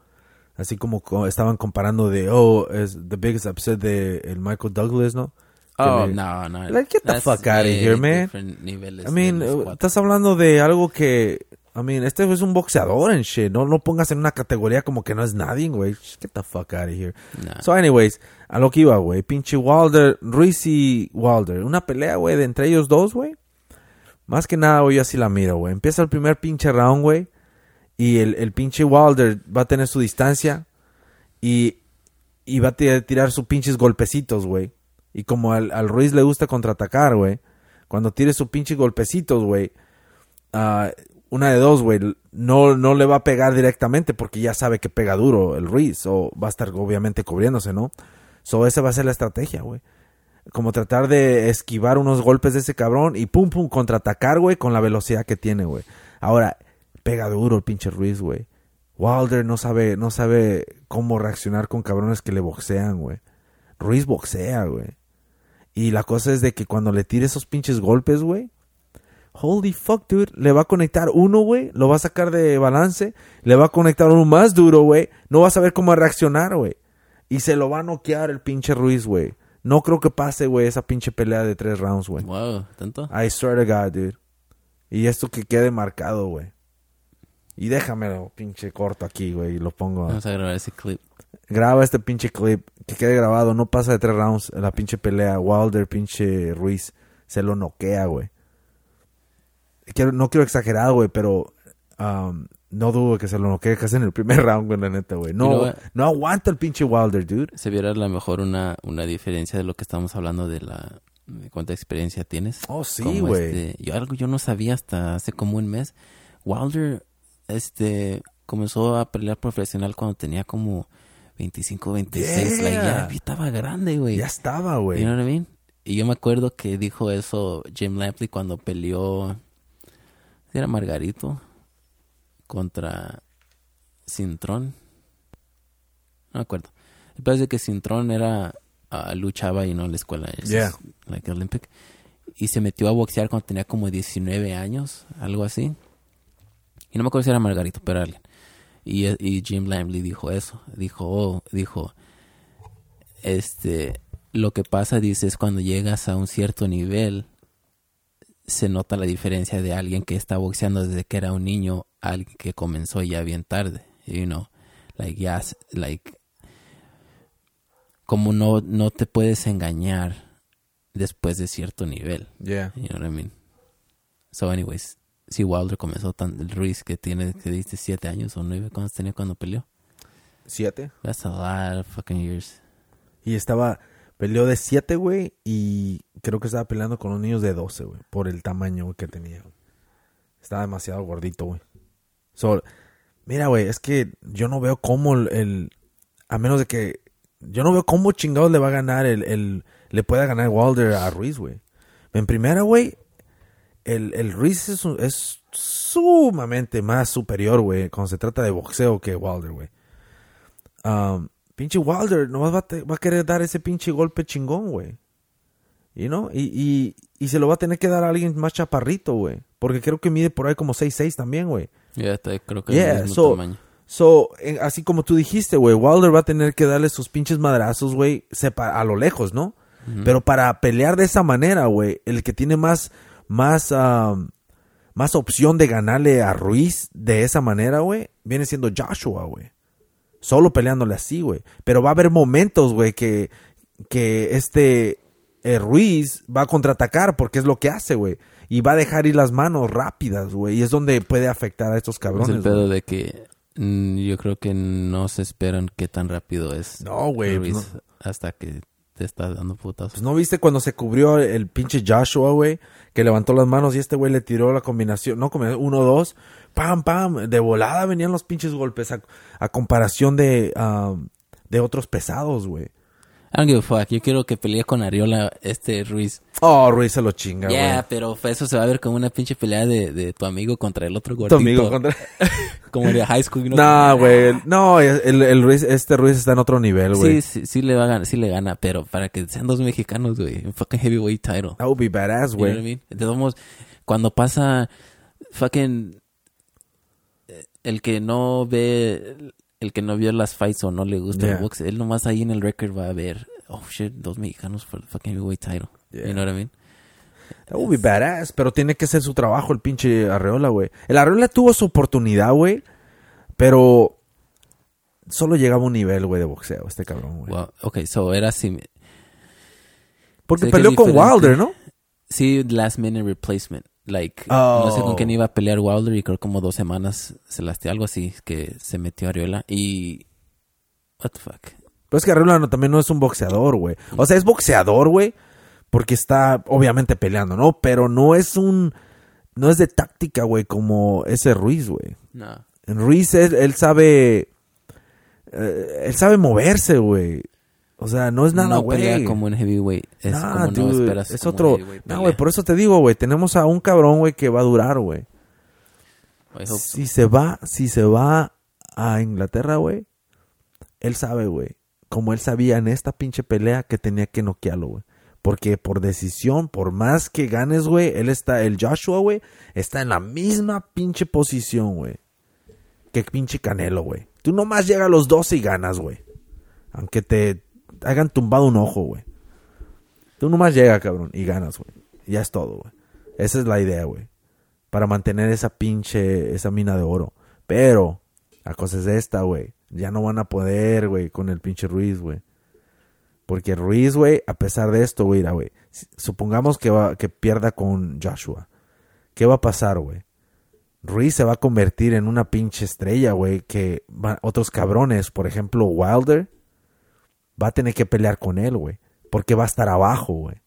así como co- estaban comparando de, oh, es the biggest upset de el Michael Douglas, ¿no? Oh, le- no, no. Like, get the fuck outta way here, man. I mean, uh, estás hablando de algo que, I mean, este es un boxeador en shit. No lo pongas en una categoría como que no es nadie, güey. Get the fuck out of here. Nah. So, anyways, a lo que iba, güey. Pinche Wilder, Ruiz y Wilder. Una pelea, güey, de entre ellos dos, güey. Más que nada, güey, yo así la miro, güey. Empieza el primer pinche round, güey. Y el, el pinche Wilder va a tener su distancia. Y, y va a ti- tirar sus pinches golpecitos, güey. Y como al, al Ruiz le gusta contraatacar, güey. Cuando tire sus pinches golpecitos, güey. ah, una de dos, güey. No, no le va a pegar directamente porque ya sabe que pega duro el Ruiz. O va a estar obviamente cubriéndose, ¿no? So, esa va a ser la estrategia, güey. Como tratar de esquivar unos golpes de ese cabrón y pum, pum, contraatacar, güey, con la velocidad que tiene, güey. Ahora, pega duro el pinche Ruiz, güey. Wilder no sabe, no sabe cómo reaccionar con cabrones que le boxean, güey. Ruiz boxea, güey. Y la cosa es de que cuando le tire esos pinches golpes, güey. Holy fuck, dude. Le va a conectar uno, güey. Lo va a sacar de balance. Le va a conectar uno más duro, güey. No va a saber cómo reaccionar, güey. Y se lo va a noquear el pinche Ruiz, güey. No creo que pase, güey, esa pinche pelea de tres rounds, güey. Wow, ¿tanto? I swear to God, dude. Y esto que quede marcado, güey. Y déjamelo, pinche corto aquí, güey. Y lo pongo. Vamos a grabar ese clip. Graba este pinche clip. Que quede grabado. No pasa de tres rounds la pinche pelea. Wilder, pinche Ruiz. Se lo noquea, güey. Quiero, no quiero exagerar, güey, pero... um, no dudo que se lo noquee casi en el primer round, güey, la neta, güey. No, what? no aguanta el pinche Wilder, dude. Se viera a lo mejor una, una diferencia de lo que estamos hablando de la ¿Cuánta experiencia tienes? Oh, sí, güey. este, yo algo yo no sabía hasta hace como un mes. Wilder, este, comenzó a pelear profesional cuando tenía como 25, 26. Like, Yeah. ya estaba grande, güey. Ya estaba, güey. You know what I mean? Y yo me acuerdo que dijo eso Jim Lampley cuando peleó. ¿Era Margarito? Contra Cintrón. No me acuerdo. El de que Cintrón era. ah, luchaba y no en la escuela. es- Yeah. Like Olympic. Y se metió a boxear cuando tenía como 19 años, algo así. Y no me acuerdo si era Margarito, pero alguien. Y, y Jim Lampley dijo eso. Dijo, oh, dijo, este, lo que pasa, dice, es cuando llegas a un cierto nivel, se nota la diferencia de alguien que está boxeando desde que era un niño a alguien que comenzó ya bien tarde, you know, like, ya, s- like, como no, no te puedes engañar después de cierto nivel, Yeah. you know what I mean? So anyways, si Wilder comenzó tan, el Ruiz que tiene, que diste siete años o nueve, ¿cuántos tenía cuando peleó? Siete. That's a lot of fucking years. Y estaba, peleó de siete, güey, y creo que estaba peleando con los niños de 12, güey, por el tamaño que tenía. Estaba demasiado gordito, güey. So, mira, güey, es que yo no veo cómo el, el- a menos de que, yo no veo cómo chingados le va a ganar el, el le pueda ganar Wilder a Ruiz, güey. En primera, güey, el, el Ruiz es, es sumamente más superior, güey, cuando se trata de boxeo que Wilder, güey. Um, pinche Wilder nomás va a, te- va a querer dar ese pinche golpe chingón, güey. You know? Y, y, y se lo va a tener que dar a alguien más chaparrito, güey. Porque creo que mide por ahí como 6'6 también, güey. Ya está, creo que Yeah, el mismo so- tamaño. So, así como tú dijiste, güey, Wilder va a tener que darle sus pinches madrazos, güey, a lo lejos, ¿no? Pero para pelear de esa manera, güey, el que tiene más, más, um, más opción de ganarle a Ruiz de esa manera, güey, viene siendo Joshua, güey. Solo peleándole así, güey. Pero va a haber momentos, güey, que, que este eh, Ruiz va a contraatacar porque es lo que hace, güey. Y va a dejar ir las manos rápidas, güey. Y es donde puede afectar a estos Es cabrones. el pedo de que mm, yo creo que no se esperan qué tan rápido es. No, güey, Hasta que te está dando putazos. Pues no viste cuando se cubrió el pinche Joshua, güey, que levantó las manos y este güey le tiró la combinación, no combinación, uno, dos, pam, pam, de volada venían los pinches golpes a, comparación de, um, de otros pesados, güey. I don't give a fuck. Yo quiero que pelee con Ariola este Ruiz. Oh, Ruiz se lo chinga, güey. Yeah, pero eso se va a ver como una pinche pelea de, de tu amigo contra el otro gordito. Tu amigo contra... Como de high school. No, güey, no, el, el Ruiz, este Ruiz está en otro nivel, güey. Sí, sí, sí le va a ganar, sí le gana, pero para que sean dos mexicanos, güey. Un fucking heavyweight title. That would be badass, You know I güey. mean? Modos, cuando pasa fucking eh, el que no ve el que no vio las fights o no le gusta Yeah. el box, él nomás ahí en el record va a ver, oh shit, dos mexicanos for the fucking heavyweight title. Yeah. You know what I mean? That would be badass, pero tiene que ser su trabajo el pinche Arreola, güey. El Arreola tuvo su oportunidad, güey, pero solo llegaba a un nivel, güey, de boxeo este cabrón, güey. Well, okay, so era así. Porque peleó con. Wilder, ¿no? Sí, last minute replacement. Like, Oh. no sé con quién iba a pelear Wilder y creo como dos semanas se lastimó algo así que se metió Ariola y what the fuck. Pero es que Arreola no- también no es un boxeador, güey. O sea, es boxeador, güey, porque está obviamente peleando, ¿no? Pero no es un... No es de táctica, güey, como ese Ruiz, güey. No. En Ruiz, él, él sabe... eh, él sabe moverse, güey. O sea, no es nada, no güey. pelea como un heavyweight. Es Nah, como no esperas es como otro... No, güey, por eso te digo, güey. Tenemos a un cabrón, güey, que va a durar, güey. So. Si se va, si se va a Inglaterra, güey, él sabe, güey, como él sabía en esta pinche pelea que tenía que noquearlo, güey. Porque por decisión, por más que ganes, güey, él está, el Joshua, güey, está en la misma pinche posición, güey. Que pinche Canelo, güey. Tú nomás llegas a los 12 y ganas, güey. Aunque te hagan tumbado un ojo, güey. Tú nomás llegas, cabrón, y ganas, güey. Ya es todo, güey. Esa es la idea, güey para mantener esa pinche, esa mina de oro. Pero, la cosa es esta, güey. Ya no van a poder, güey, con el pinche Ruiz, güey. Porque Ruiz, güey, a pesar de esto, güey, güey. Supongamos que, va, que pierda con Joshua. ¿Qué va a pasar, güey? Ruiz se va a convertir en una pinche estrella, güey. Que va- otros cabrones, por ejemplo, Wilder, va a tener que pelear con él, güey. Porque va a estar abajo, güey.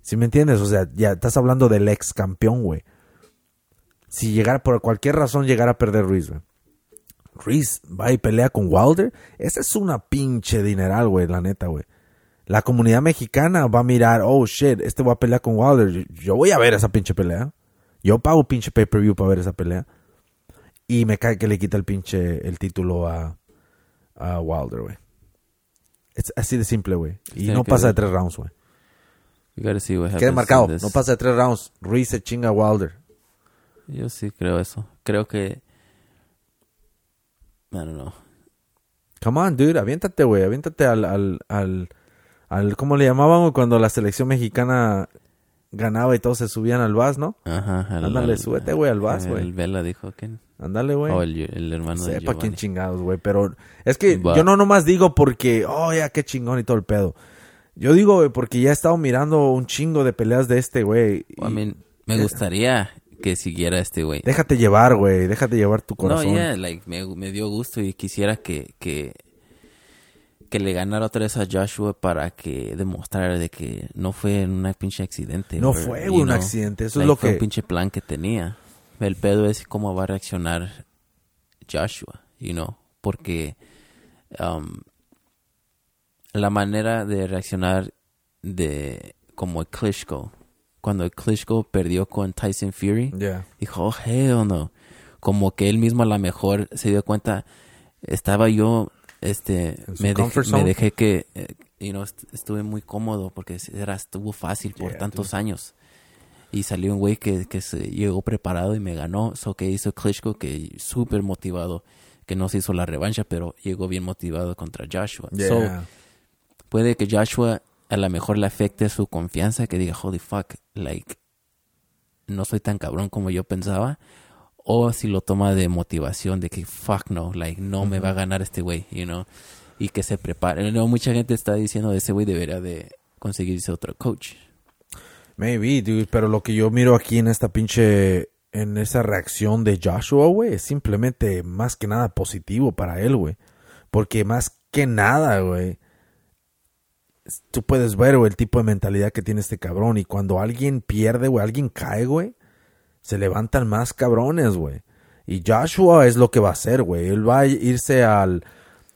¿Sí me entiendes? O sea, ya estás hablando del ex campeón, güey. Si llegara, por cualquier razón, llegara a perder Ruiz, güey. Ruiz va y pelea con Wilder. Esa es una pinche dineral, güey, la neta, güey. La comunidad mexicana va a mirar, oh shit, este va a pelear con Wilder. Yo voy a ver esa pinche pelea. Yo pago pinche pay-per-view para ver esa pelea. Y me cae que le quita el pinche el título a, a Wilder, güey. Es así de simple, güey. Y no pasa de tres rounds, güey. Happens marcado. No pasa de tres rounds. Ruiz se chinga Wilder. Yo sí creo eso. Creo que... I don't know. Come on, dude. Aviéntate, güey. Aviéntate al, al, al, al... ¿Cómo le llamaban cuando la selección mexicana ganaba y todos se subían al bus, no? Ajá. al- Ándale, al- súbete, güey, al vas, güey. El Vela dijo que... Ándale, güey. O el, el hermano de Sepa quién Giovanni. chingados, güey. Pero es que Va. yo no nomás digo porque, oh, ya qué chingón y todo el pedo. Yo digo, güey, porque ya he estado mirando un chingo de peleas de este, güey. I y mean, me gustaría que siguiera este güey. Déjate llevar, güey. Déjate llevar tu No, corazón. yeah, like, me, me dio gusto y quisiera que, que, que le ganara otra vez a Joshua para que demostrara de que no fue un pinche accidente. No or, fue, un know, accidente. Eso like, es lo fue que... un pinche plan que tenía. El pedo es cómo va a reaccionar Joshua, you know, porque um, la manera de reaccionar de como Klitschko, cuando Klitschko perdió con Tyson Fury, Yeah. dijo, oh, hell no. Como que él mismo a lo mejor se dio cuenta, estaba yo, este, me, dejé, me dejé que, eh, you know, est- estuve muy cómodo porque era, estuvo fácil por Yeah, tantos años. Y salió un güey que, que se llegó preparado y me ganó. So que hizo Klitschko que súper motivado, que no se hizo la revancha, pero llegó bien motivado contra Joshua. So, puede que Joshua a lo mejor le afecte su confianza, que diga, holy fuck, like, no soy tan cabrón como yo pensaba. O si lo toma de motivación, de que fuck no, like, no me va a ganar este güey, you know. Y que se prepare. No, mucha gente está diciendo, ese güey debería de conseguirse otro coach. Maybe, dude, pero lo que yo miro aquí en esta pinche, en esa reacción de Joshua, güey, es simplemente más que nada positivo para él, güey. Porque más que nada, güey, tú puedes ver, güey, el tipo de mentalidad que tiene este cabrón. Y cuando alguien pierde, güey, alguien cae, güey, se levantan más cabrones, güey. Y Joshua es lo que va a hacer, güey. Él va a irse al,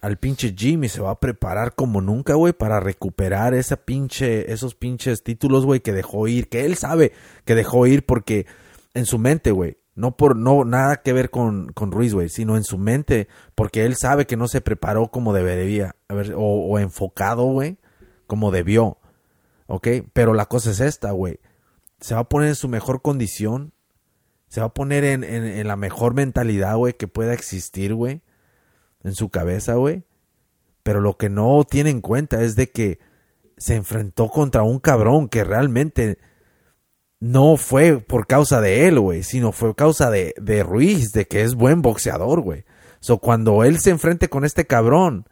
al pinche gym y se va a preparar como nunca, güey, para recuperar esa pinche, esos pinches títulos, güey, que dejó ir, que él sabe que dejó ir porque en su mente, güey, no por, no, nada que ver con, con Ruiz, güey, sino en su mente, porque él sabe que no se preparó como debería, a ver, o, enfocado, güey, como debió, ¿ok? Pero la cosa es esta, güey, se va a poner en su mejor condición, se va a poner en, en, en la mejor mentalidad, güey, que pueda existir, güey en su cabeza, güey. Pero lo que no tiene en cuenta es de que se enfrentó contra un cabrón que realmente no fue por causa de él, güey, sino fue causa de, de Ruiz, de que es buen boxeador, güey. So, cuando él se enfrente con este cabrón,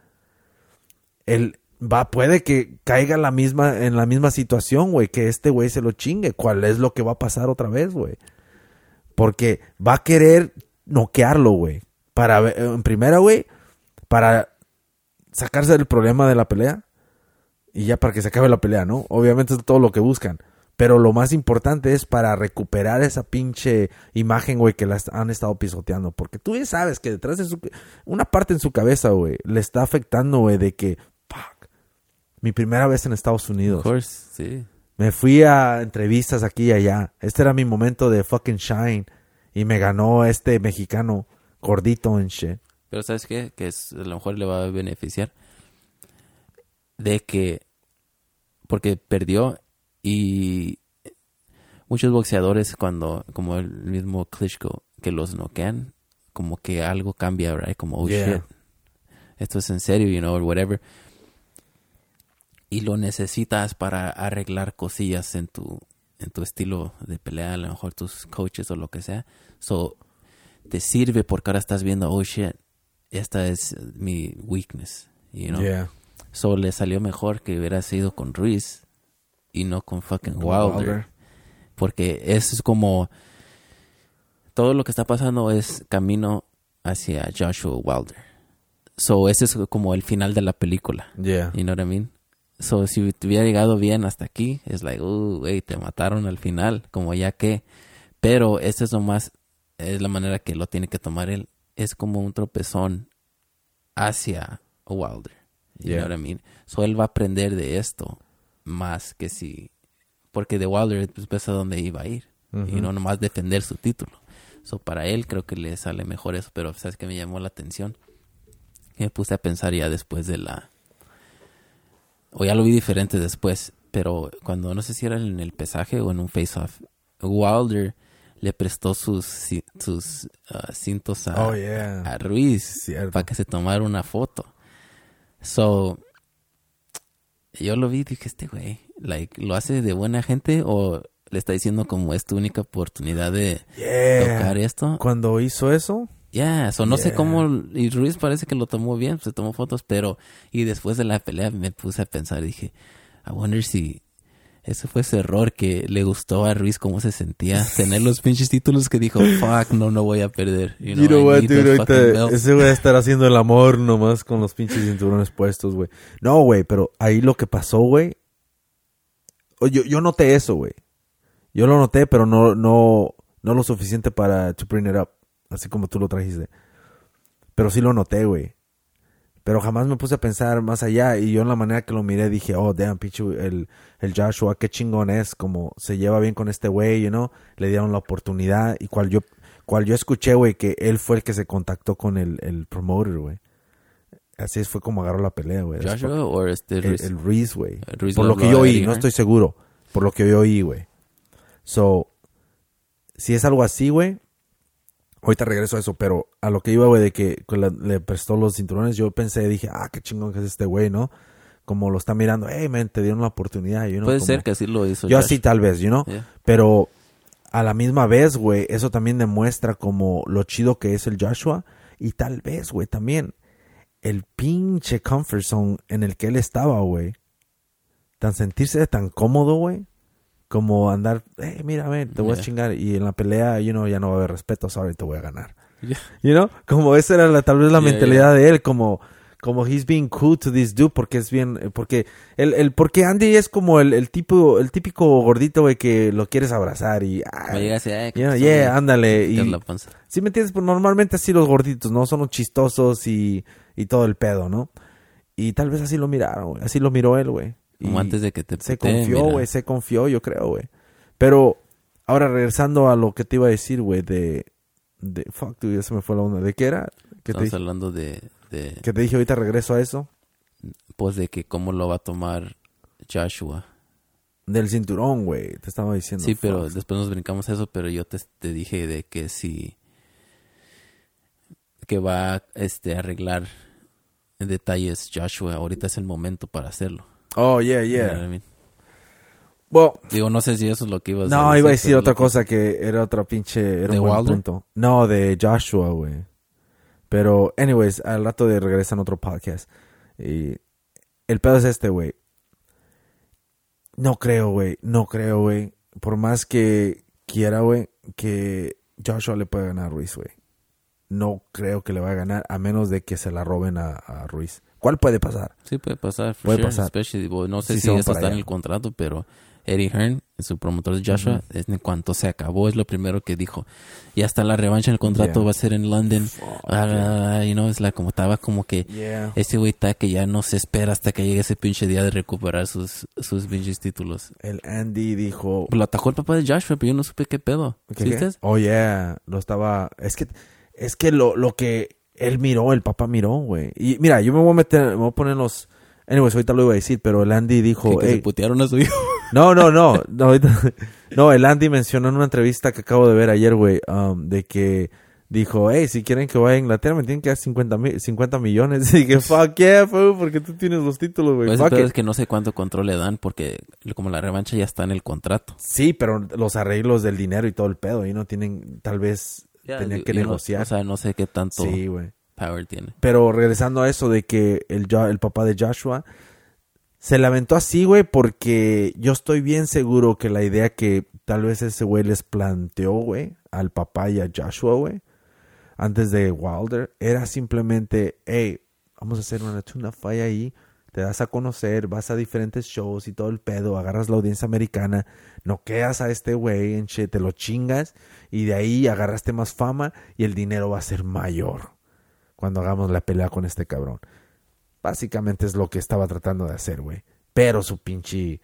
él va, puede que caiga la misma, en la misma situación, güey, que este güey se lo chingue. ¿Cuál es lo que va a pasar otra vez, güey? Porque va a querer noquearlo, güey. Para, en primera, güey, para sacarse del problema de la pelea y ya para que se acabe la pelea, ¿no? Obviamente es todo lo que buscan. Pero lo más importante es para recuperar esa pinche imagen, güey, que las han estado pisoteando. Porque tú ya sabes que detrás de su... Una parte en su cabeza, güey, le está afectando, güey, de que... Fuck. Mi primera vez en Estados Of Unidos. course, sí. Me fui a entrevistas aquí y allá. Este era mi momento de fucking shine. Y me ganó este mexicano gordito en shit. Pero ¿sabes qué? Que es, a lo mejor le va a beneficiar. De que... Porque perdió y... Muchos boxeadores cuando... Como el mismo Klitschko, que los noquean, como que algo cambia, right? Como, oh Yeah. shit. Esto es en serio, you know, or whatever. Y lo necesitas para arreglar cosillas en tu, en tu estilo de pelea, a lo mejor tus coaches o lo que sea. So, te sirve porque ahora estás viendo, oh shit, esta es mi weakness, you know. Yeah. So, le salió mejor que hubiera sido con Ruiz y no con fucking Wilder. Wilder. Porque eso es como, todo lo que está pasando es camino hacia Joshua Wilder. So, ese es como el final de la película. Yeah. You know what I mean? So, si te hubiera llegado bien hasta aquí, es like, uh, güey, te mataron al final, como ya que. Pero esa es nomás, es la manera que lo tiene que tomar él. Es como un tropezón hacia Wilder. You Yeah. know what I mean? So, él va a aprender de esto más que si. Porque de Wilder, pues ves a dónde iba a ir. Y no nomás defender su título. So, para él creo que le sale mejor eso. Pero, ¿sabes qué me llamó la atención? Que me puse a pensar ya después de la o ya lo vi diferente después, pero cuando no sé si era en el pesaje o en un face-off, Wilder le prestó sus, sus ah, cintos a, Oh, yeah. a Ruiz Cierto. para que se tomara una foto. So, yo lo vi y dije, este güey, like, ¿lo hace de buena gente o le está diciendo como es tu única oportunidad de Yeah. tocar esto? Cuando hizo eso, Ya, so no sé Yeah. cómo, y Ruiz parece que lo tomó bien, se tomó fotos, pero, y después de la pelea me puse a pensar, dije, I wonder si ese fue ese error que le gustó a Ruiz cómo se sentía, tener los pinches títulos que dijo, fuck, no, no voy a perder. You know, You know what, dude, ahorita ese güey estar haciendo el amor nomás con los pinches cinturones puestos, güey. No, güey, pero ahí lo que pasó, güey. Yo, yo noté eso, güey. Yo lo noté, pero no, no, no lo suficiente para to bring it up. Así como tú lo trajiste. Pero sí lo noté, güey. Pero jamás me puse a pensar más allá. Y yo en la manera que lo miré dije, oh, damn, pinche, el, el Joshua, qué chingón es. Como se lleva bien con este güey, you know. Le dieron la oportunidad. Y cual yo, cual yo escuché, güey, que él fue el que se contactó con el, el promoter, güey. Así fue como agarró la pelea, güey. Joshua o este El, Ruiz. el Reese, güey. El Reese Por lo lo que yo oí, no Hearn. estoy seguro. Por lo que yo oí, güey. So, si es algo así, güey. Ahorita regreso a eso, pero a lo que iba, güey, de que le, prestó los cinturones, yo pensé, dije, ah, qué chingón que es este güey, ¿no? Como lo está mirando, hey, man, te dieron la oportunidad, you know, Puede como- ser que así lo hizo Yo Josh. así tal vez, you know? Yeah. Pero a la misma vez, güey, eso también demuestra como lo chido que es el Joshua. Y tal vez, güey, también el pinche comfort zone en el que él estaba, güey. Tan sentirse tan cómodo, güey. Como andar, hey, mira, ven, te voy a chingar. Y en la pelea, you know, ya no va a haber respeto, sorry, te voy a ganar. Yeah. You know? Como esa era la, tal vez la Yeah, mentalidad de él, como, como he's being cool to this dude porque es bien, eh, porque el, el, porque Andy es como el, el tipo, el típico gordito, güey, que lo quieres abrazar y, llega así, eh, yeah, ¿qué yeah, ándale. Y. ¿Sí me entiendes? Pues normalmente así los gorditos, ¿no? Son los chistosos y, y todo el pedo, ¿no? Y tal vez así lo miraron, güey. Así lo miró él, güey. Como antes de que te Se confió, güey. Se confió, yo creo, güey. Pero, ahora regresando a lo que te iba a decir, güey, de... de fuck, dude, ya se me fue la onda. ¿De qué era? ¿Qué te, Estamos dije? hablando de, de, que te dije ahorita regreso a eso. pues de que cómo lo va a tomar Joshua. Del cinturón, güey. Te estaba diciendo. Sí, pero fuck. después nos brincamos a eso, pero yo te, te dije de que si que va este a arreglar detalles Joshua, ahorita es el momento para hacerlo. Oh, yeah, You know what I yeah. mean? Well, Digo, no sé si eso es lo que ibas No, iba a decir pero otra lo que- cosa que era otra pinche. Era ¿De un buen Wilder? punto. No, de Joshua, güey. Pero, anyways, al rato de regresar en otro podcast. Y el pedo es este, güey. No creo, güey. No creo, güey. Por más que quiera, güey, que Joshua le pueda ganar a Ruiz, güey. No creo que le vaya a ganar a menos de que se la roben a, a Ruiz. ¿Cuál puede pasar? Sí, puede pasar. for Puede sure, pasar. especially, well, no sé Sí, si eso está en allá. el contrato, pero Eddie Hearn, su promotor de Joshua, es en cuanto se acabó, es lo primero que dijo. Y hasta la revancha en el contrato Yeah. va a ser en London. Ah, you know, es la como estaba como que Yeah. ese güey está que ya no se espera hasta que llegue ese pinche día de recuperar sus, sus pinches títulos. El Andy dijo. Lo atacó el papá de Joshua, pero yo no supe qué pedo. ¿Qué, ¿Sí qué? viste? Oh, yeah. Lo estaba... Es que... Es que lo, lo que él miró, el papá miró, güey. Y mira, yo me voy a meter... Me voy a poner los... Anyways, ahorita lo iba a decir, pero el Andy dijo... Que, que se "Ey, putearon a su hijo. no, no, no. No, ahorita- no, el Andy mencionó en una entrevista que acabo de ver ayer, güey, um, de que dijo, hey, si quieren que vaya a Inglaterra, me tienen que dar 50, mi- 50 millones. Y que, fuck yeah, fool, porque tú tienes los títulos, güey. Pues es que no sé cuánto control le dan porque como la revancha ya está en el contrato. Sí, pero los arreglos del dinero y todo el pedo, y no tienen, tal vez, tenían Yo- que no- negociar. o sea, no sé qué tanto sí, güey. power tiene. Pero regresando a eso de que el, el papá de Joshua se lamentó así, güey, porque yo estoy bien seguro que la idea que tal vez ese güey les planteó, güey, al papá y a Joshua, güey, antes de Wilder, era simplemente, hey, vamos a hacer una tuna falla ahí, te das a conocer, vas a diferentes shows y todo el pedo, agarras la audiencia americana, noqueas a este güey, en shit, te lo chingas y de ahí agarraste más fama y el dinero va a ser mayor cuando hagamos la pelea con este cabrón. Básicamente es lo que estaba tratando de hacer, güey. Pero su pinche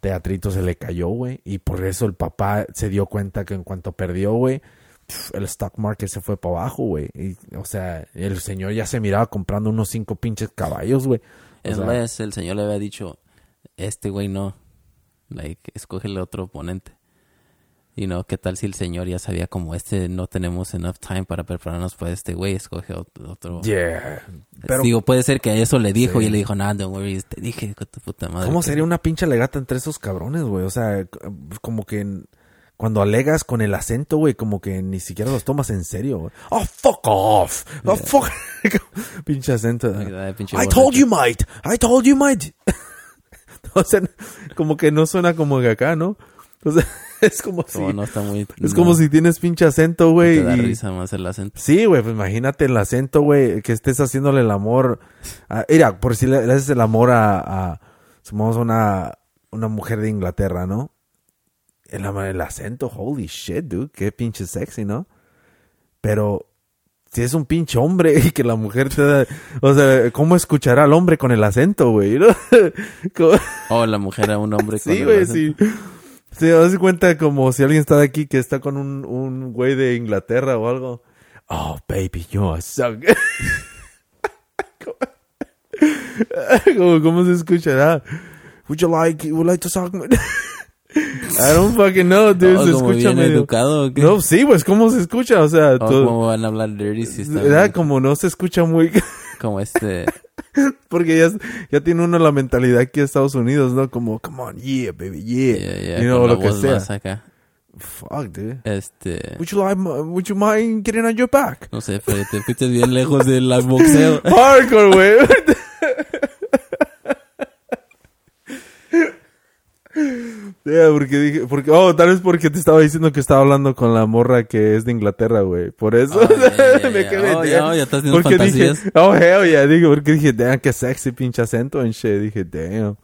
teatrito se le cayó, güey. Y por eso el papá se dio cuenta que en cuanto perdió, güey, el stock market se fue para abajo, güey. O sea, el señor ya se miraba comprando unos cinco pinches caballos, güey. O sea, el señor le había dicho, este güey no, like, escógele otro oponente. Y no, ¿qué tal si el señor ya sabía como este no tenemos enough time para prepararnos para este güey, escoge ot- otro. yeah. Pero, Digo, puede ser que a eso le dijo Sí. y le dijo, nada, don't worry, te dije, con tu puta madre. ¿cómo sería una pinche legata entre esos cabrones, güey? O sea, como que en- cuando alegas con el acento, güey, como que ni siquiera los tomas en serio, güey. Oh, fuck off. Oh, fuck. pinche acento. Like that, pinche I told you, mate. I told you, mate. o sea, como que no suena como de acá, ¿no? O sea, es como si... No está muy... Es no, como si tienes pinche acento, güey. Te da y- risa más el acento. Sí, güey, pues imagínate el acento, güey, que estés haciéndole el amor. A, mira, por si le, haces el amor a, a supongamos, una, una mujer de Inglaterra, ¿no? El, el acento, holy shit, dude, qué pinche sexy, ¿no? Pero si es un pinche hombre y que la mujer te da, o sea, ¿cómo escuchará al hombre con el acento, güey? ¿no? Oh, la mujer a un hombre con Sí, el güey, acento. sí. Sí, das cuenta como si alguien está de aquí que está con un, un güey de Inglaterra o algo. Oh, baby, you're so good. ¿Cómo, ¿Cómo se escuchará? Would you like, would you like to suck? I don't fucking know, dude. Oh, se como escucha bien medio... educado. ¿o qué? No, sí, pues, ¿cómo se escucha? O sea, Oh, todo... ¿Cómo van a hablar dirty si está ¿verdad? bien? Como no se escucha muy... como este... Porque ya, ya tiene uno la mentalidad aquí en Estados Unidos, ¿no? Como, come on, yeah, baby, yeah. Yeah, yeah, you know, lo que sea. acá. Fuck, dude. Este... Would you like, would you mind getting on your back? No sé, pero te fuiste bien lejos del boxeo. Hardcore, güey. Yeah, porque dije, porque, oh, tal vez porque te estaba diciendo que estaba hablando con la morra que es de Inglaterra, güey. Por eso Oh, yeah, yeah, me quedé. Oh, ya, ya estás porque fantasías. dije, oh, hell yeah, digo, porque dije, damn, qué sexy pinche acento en shit. Dije, damn.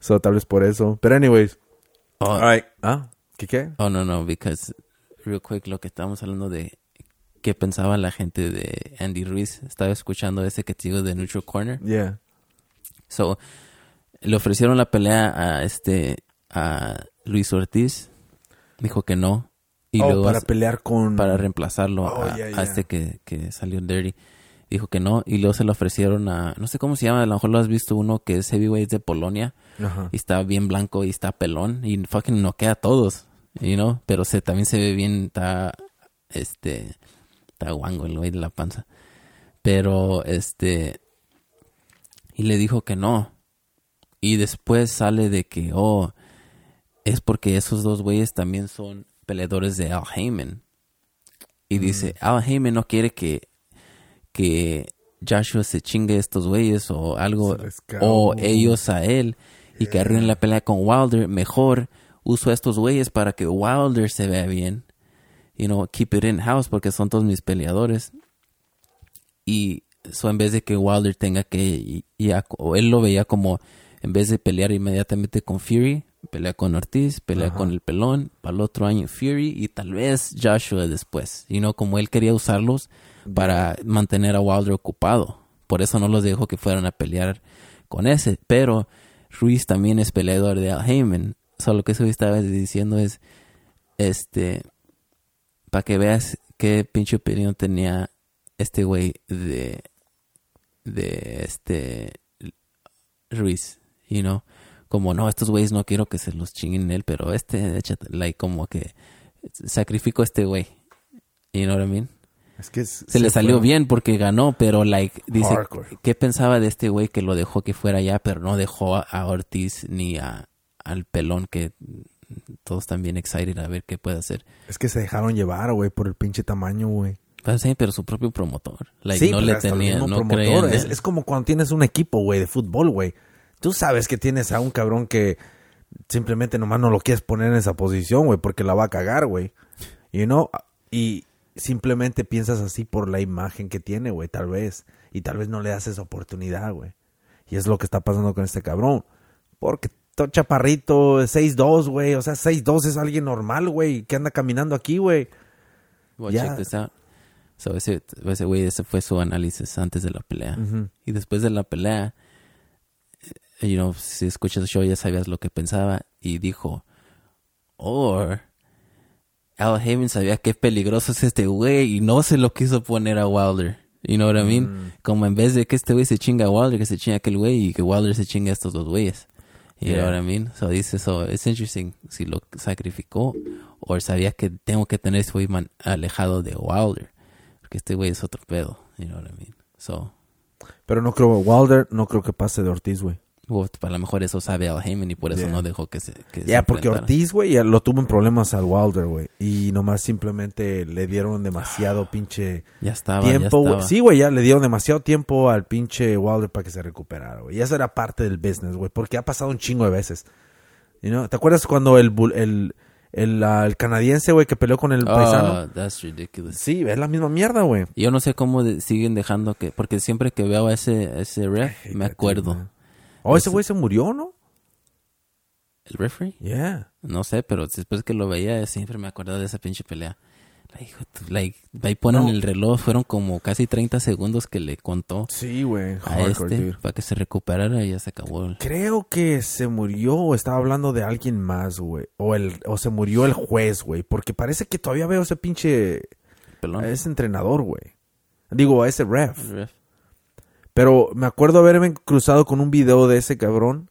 So, tal vez por eso. Pero anyways. Oh, Alright. Ah, ¿qué qué? oh, no, no, because real quick lo que estábamos hablando de qué pensaba la gente de Andy Ruiz. Estaba escuchando ese que te digo de Neutral Corner. Yeah. So, le ofrecieron la pelea a este a Luis Ortiz. Dijo que no. Y oh, luego para pelear con... para reemplazarlo Oh, a, yeah, a yeah. este que, que salió dirty. Dijo que no. Y luego se lo ofrecieron a, no sé cómo se llama, a lo mejor lo has visto uno que es heavyweight de Polonia. Y está bien blanco y está pelón. Y fucking noquea a todos. You know? Pero se, también se ve bien, está, este, está guango el güey de la panza. Pero, este, y le dijo que no. Y después sale de que, oh, es porque esos dos güeyes también son peleadores de Al Heyman. Y dice, Al Heyman no quiere que, que Joshua se chingue a estos güeyes o algo, o ellos a él, y que arruinen la pelea con Wilder. Mejor uso a estos güeyes para que Wilder se vea bien. You know, keep it in house porque son todos mis peleadores. Y eso en vez de que Wilder tenga que, y- y a- o él lo veía como, en vez de pelear inmediatamente con Fury, pelea con Ortiz, pelea Ajá. con el pelón, para el otro año Fury y tal vez Joshua después. Y no como él quería usarlos para mantener a Wilder ocupado. Por eso no los dejó que fueran a pelear con ese. Pero Ruiz también es peleador de Al Heyman. Solo lo que eso estaba diciendo es, este, para que veas qué pinche opinión tenía este güey de, de este Ruiz, you know, como no, estos güeyes no quiero que se los chinguen él, pero este, échate, like, como que sacrifico a este güey, you know what I mean? Es que es- Se, le salió bien porque ganó, pero like, dice, Hardcore. ¿qué pensaba de este güey que lo dejó que fuera allá, pero no dejó a, Ortiz ni a, al pelón que todos están bien excited a ver qué puede hacer? Es que se dejaron llevar, güey, por el pinche tamaño, güey. Pues sí, pero su propio promotor. Like, sí, no le tenía, no promotor. en es, es como cuando tienes un equipo, güey, de fútbol, güey. Tú sabes que tienes a un cabrón que simplemente nomás no lo quieres poner en esa posición, güey, porque la va a cagar, güey. You know? Y simplemente piensas así por la imagen que tiene, güey, tal vez. Y tal vez no le das esa oportunidad, güey. Y es lo que está pasando con este cabrón. Porque todo chaparrito, 6'2, güey. O sea, 6'2 es alguien normal, güey, que anda caminando aquí, güey. Well, Ya. check this out. So ese, ese güey, ese fue su análisis antes de la pelea. Y después de la pelea, you know, si escuchas el show ya sabías lo que pensaba. Y dijo, or Al Heyman sabía qué peligroso es este güey y no se lo quiso poner a Wilder. You know what I mean? Como en vez de que este güey se chinga a Wilder, que se chinga a aquel güey y que Wilder se chinga a estos dos güeyes. You know Yeah. what I mean? So dice, so it's interesting si lo sacrificó o sabía que tengo que tener ese güey alejado de Wilder. Porque este güey es otro pedo. You know what I mean? So, Pero no creo, Wilder, no creo que pase de Ortiz, güey. Well, para lo mejor eso sabe Al Heyman y por eso Yeah. no dejó que se Ya, porque. Ortiz, güey, lo tuvo en problemas al Wilder, güey. Y nomás simplemente le dieron demasiado pinche ya estaba, tiempo, ya güey. estaba. Sí, güey, ya le dieron demasiado tiempo al pinche Wilder para que se recuperara, güey. Y eso era parte del business, güey, porque ha pasado un chingo de veces. You know? ¿Te acuerdas cuando el, el, el, ah, el canadiense, güey, que peleó con el paisano? Oh, that's ridiculous. Sí, es la misma mierda, güey. Yo no sé cómo de- siguen dejando que... Porque siempre que veo a ese, ese ref, me acuerdo. Oh, ese güey se murió, ¿no? ¿El referee? Yeah. No sé, pero después que lo veía siempre me acordaba de esa pinche pelea. Like, ahí ponen No. el reloj, fueron como casi 30 segundos que le contó Sí, güey. a este dude. para que se recuperara y ya se acabó. el- Creo que se murió o estaba hablando de alguien más, güey. O, el, o se murió el juez, güey. Porque parece que todavía veo ese pinche... pelón. A ese entrenador, güey. Digo, a ese ref. Ref. Pero me acuerdo haberme cruzado con un video de ese cabrón.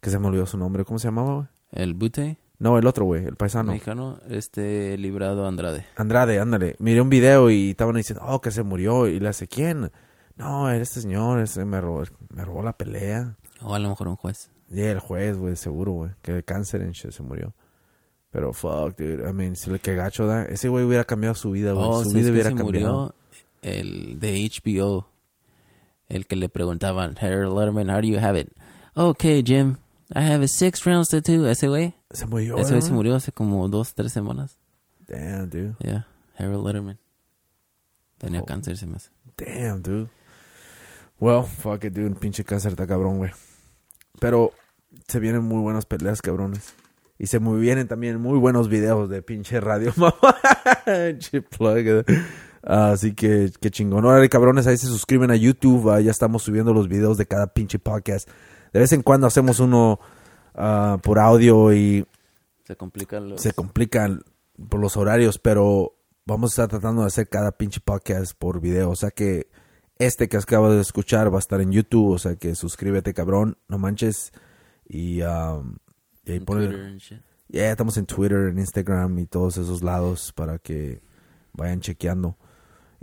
Que se me olvidó su nombre. ¿Cómo se llamaba, güey? El Bute, No, el otro, güey. El paisano. mexicano, este librado Andrade. Andrade, ándale. Miré un video y estaban diciendo, oh, que se murió. Y le hace, ¿quién? No, era este señor. Ese me robó, me robó la pelea. O a lo mejor un juez. Y el juez, güey, seguro, güey. Que de cáncer en shit se murió. Pero fuck, dude. I mean, si le que gacho da. Ese güey hubiera cambiado su vida, güey. Oh, su ¿sabes vida hubiera se cambiado. murió? El de HBO. El que le preguntaban, Harold Letterman, how do you have it? Okay, Jim, I have it six rounds to two. Ese güey. Se murió, Ese güey se murió hace como dos, tres semanas. Damn, dude. Yeah, Harold Letterman. Tenía Oh. cáncer, se me hace. Damn, dude. Well, fuck it, dude. Pinche cáncer está cabrón, güey. Pero se vienen muy buenas peleas, cabrones. Y se muy vienen también muy buenos videos de pinche radio, mamá. Plug. Así que, qué chingón. Órale, cabrones, ahí se suscriben a YouTube. ah, ya estamos subiendo los videos de cada pinche podcast. De vez en cuando hacemos uno ah, por audio y Se complican los... se complican por los horarios, pero vamos a estar tratando de hacer cada pinche podcast por video. O sea que este que acabas de escuchar va a estar en YouTube. O sea que suscríbete, cabrón. No manches. Y, um, y ahí en ponle- Twitter and shit. Ya estamos en Twitter, en Instagram y todos esos lados para que vayan chequeando.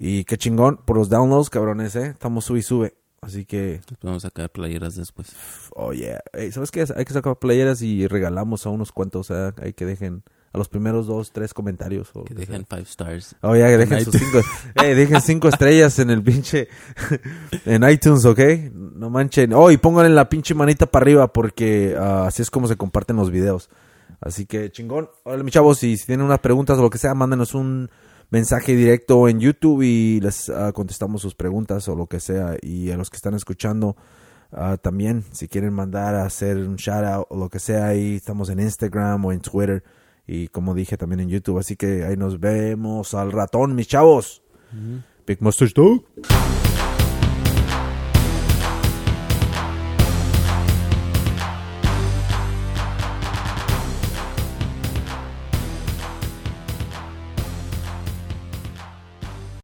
Y qué chingón por los downloads, cabrones, ¿eh? Estamos sube y sube. Así que, Vamos a sacar playeras después. oh yeah. ¿Sabes qué? Hay que sacar playeras y regalamos a unos cuantos. O sea, hay que dejen a los primeros dos, tres comentarios. O Que sea. dejen five stars. Oh, ya, que dejen En sus cinco. eh, dejen cinco estrellas en el pinche. en iTunes, ¿ok? No manchen. Oh, y pónganle la pinche manita para arriba porque ah, así es como se comparten los videos. Así que chingón. Órale, mis chavos, y si tienen unas preguntas o lo que sea, mándenos un mensaje directo en YouTube y les ah, contestamos sus preguntas o lo que sea. Y a los que están escuchando. ah, también, si quieren mandar a hacer un shout out o lo que sea, ahí estamos en Instagram o en Twitter. Y como dije también en YouTube. Así que ahí nos vemos al ratón, mis chavos. Big Mustache Dog.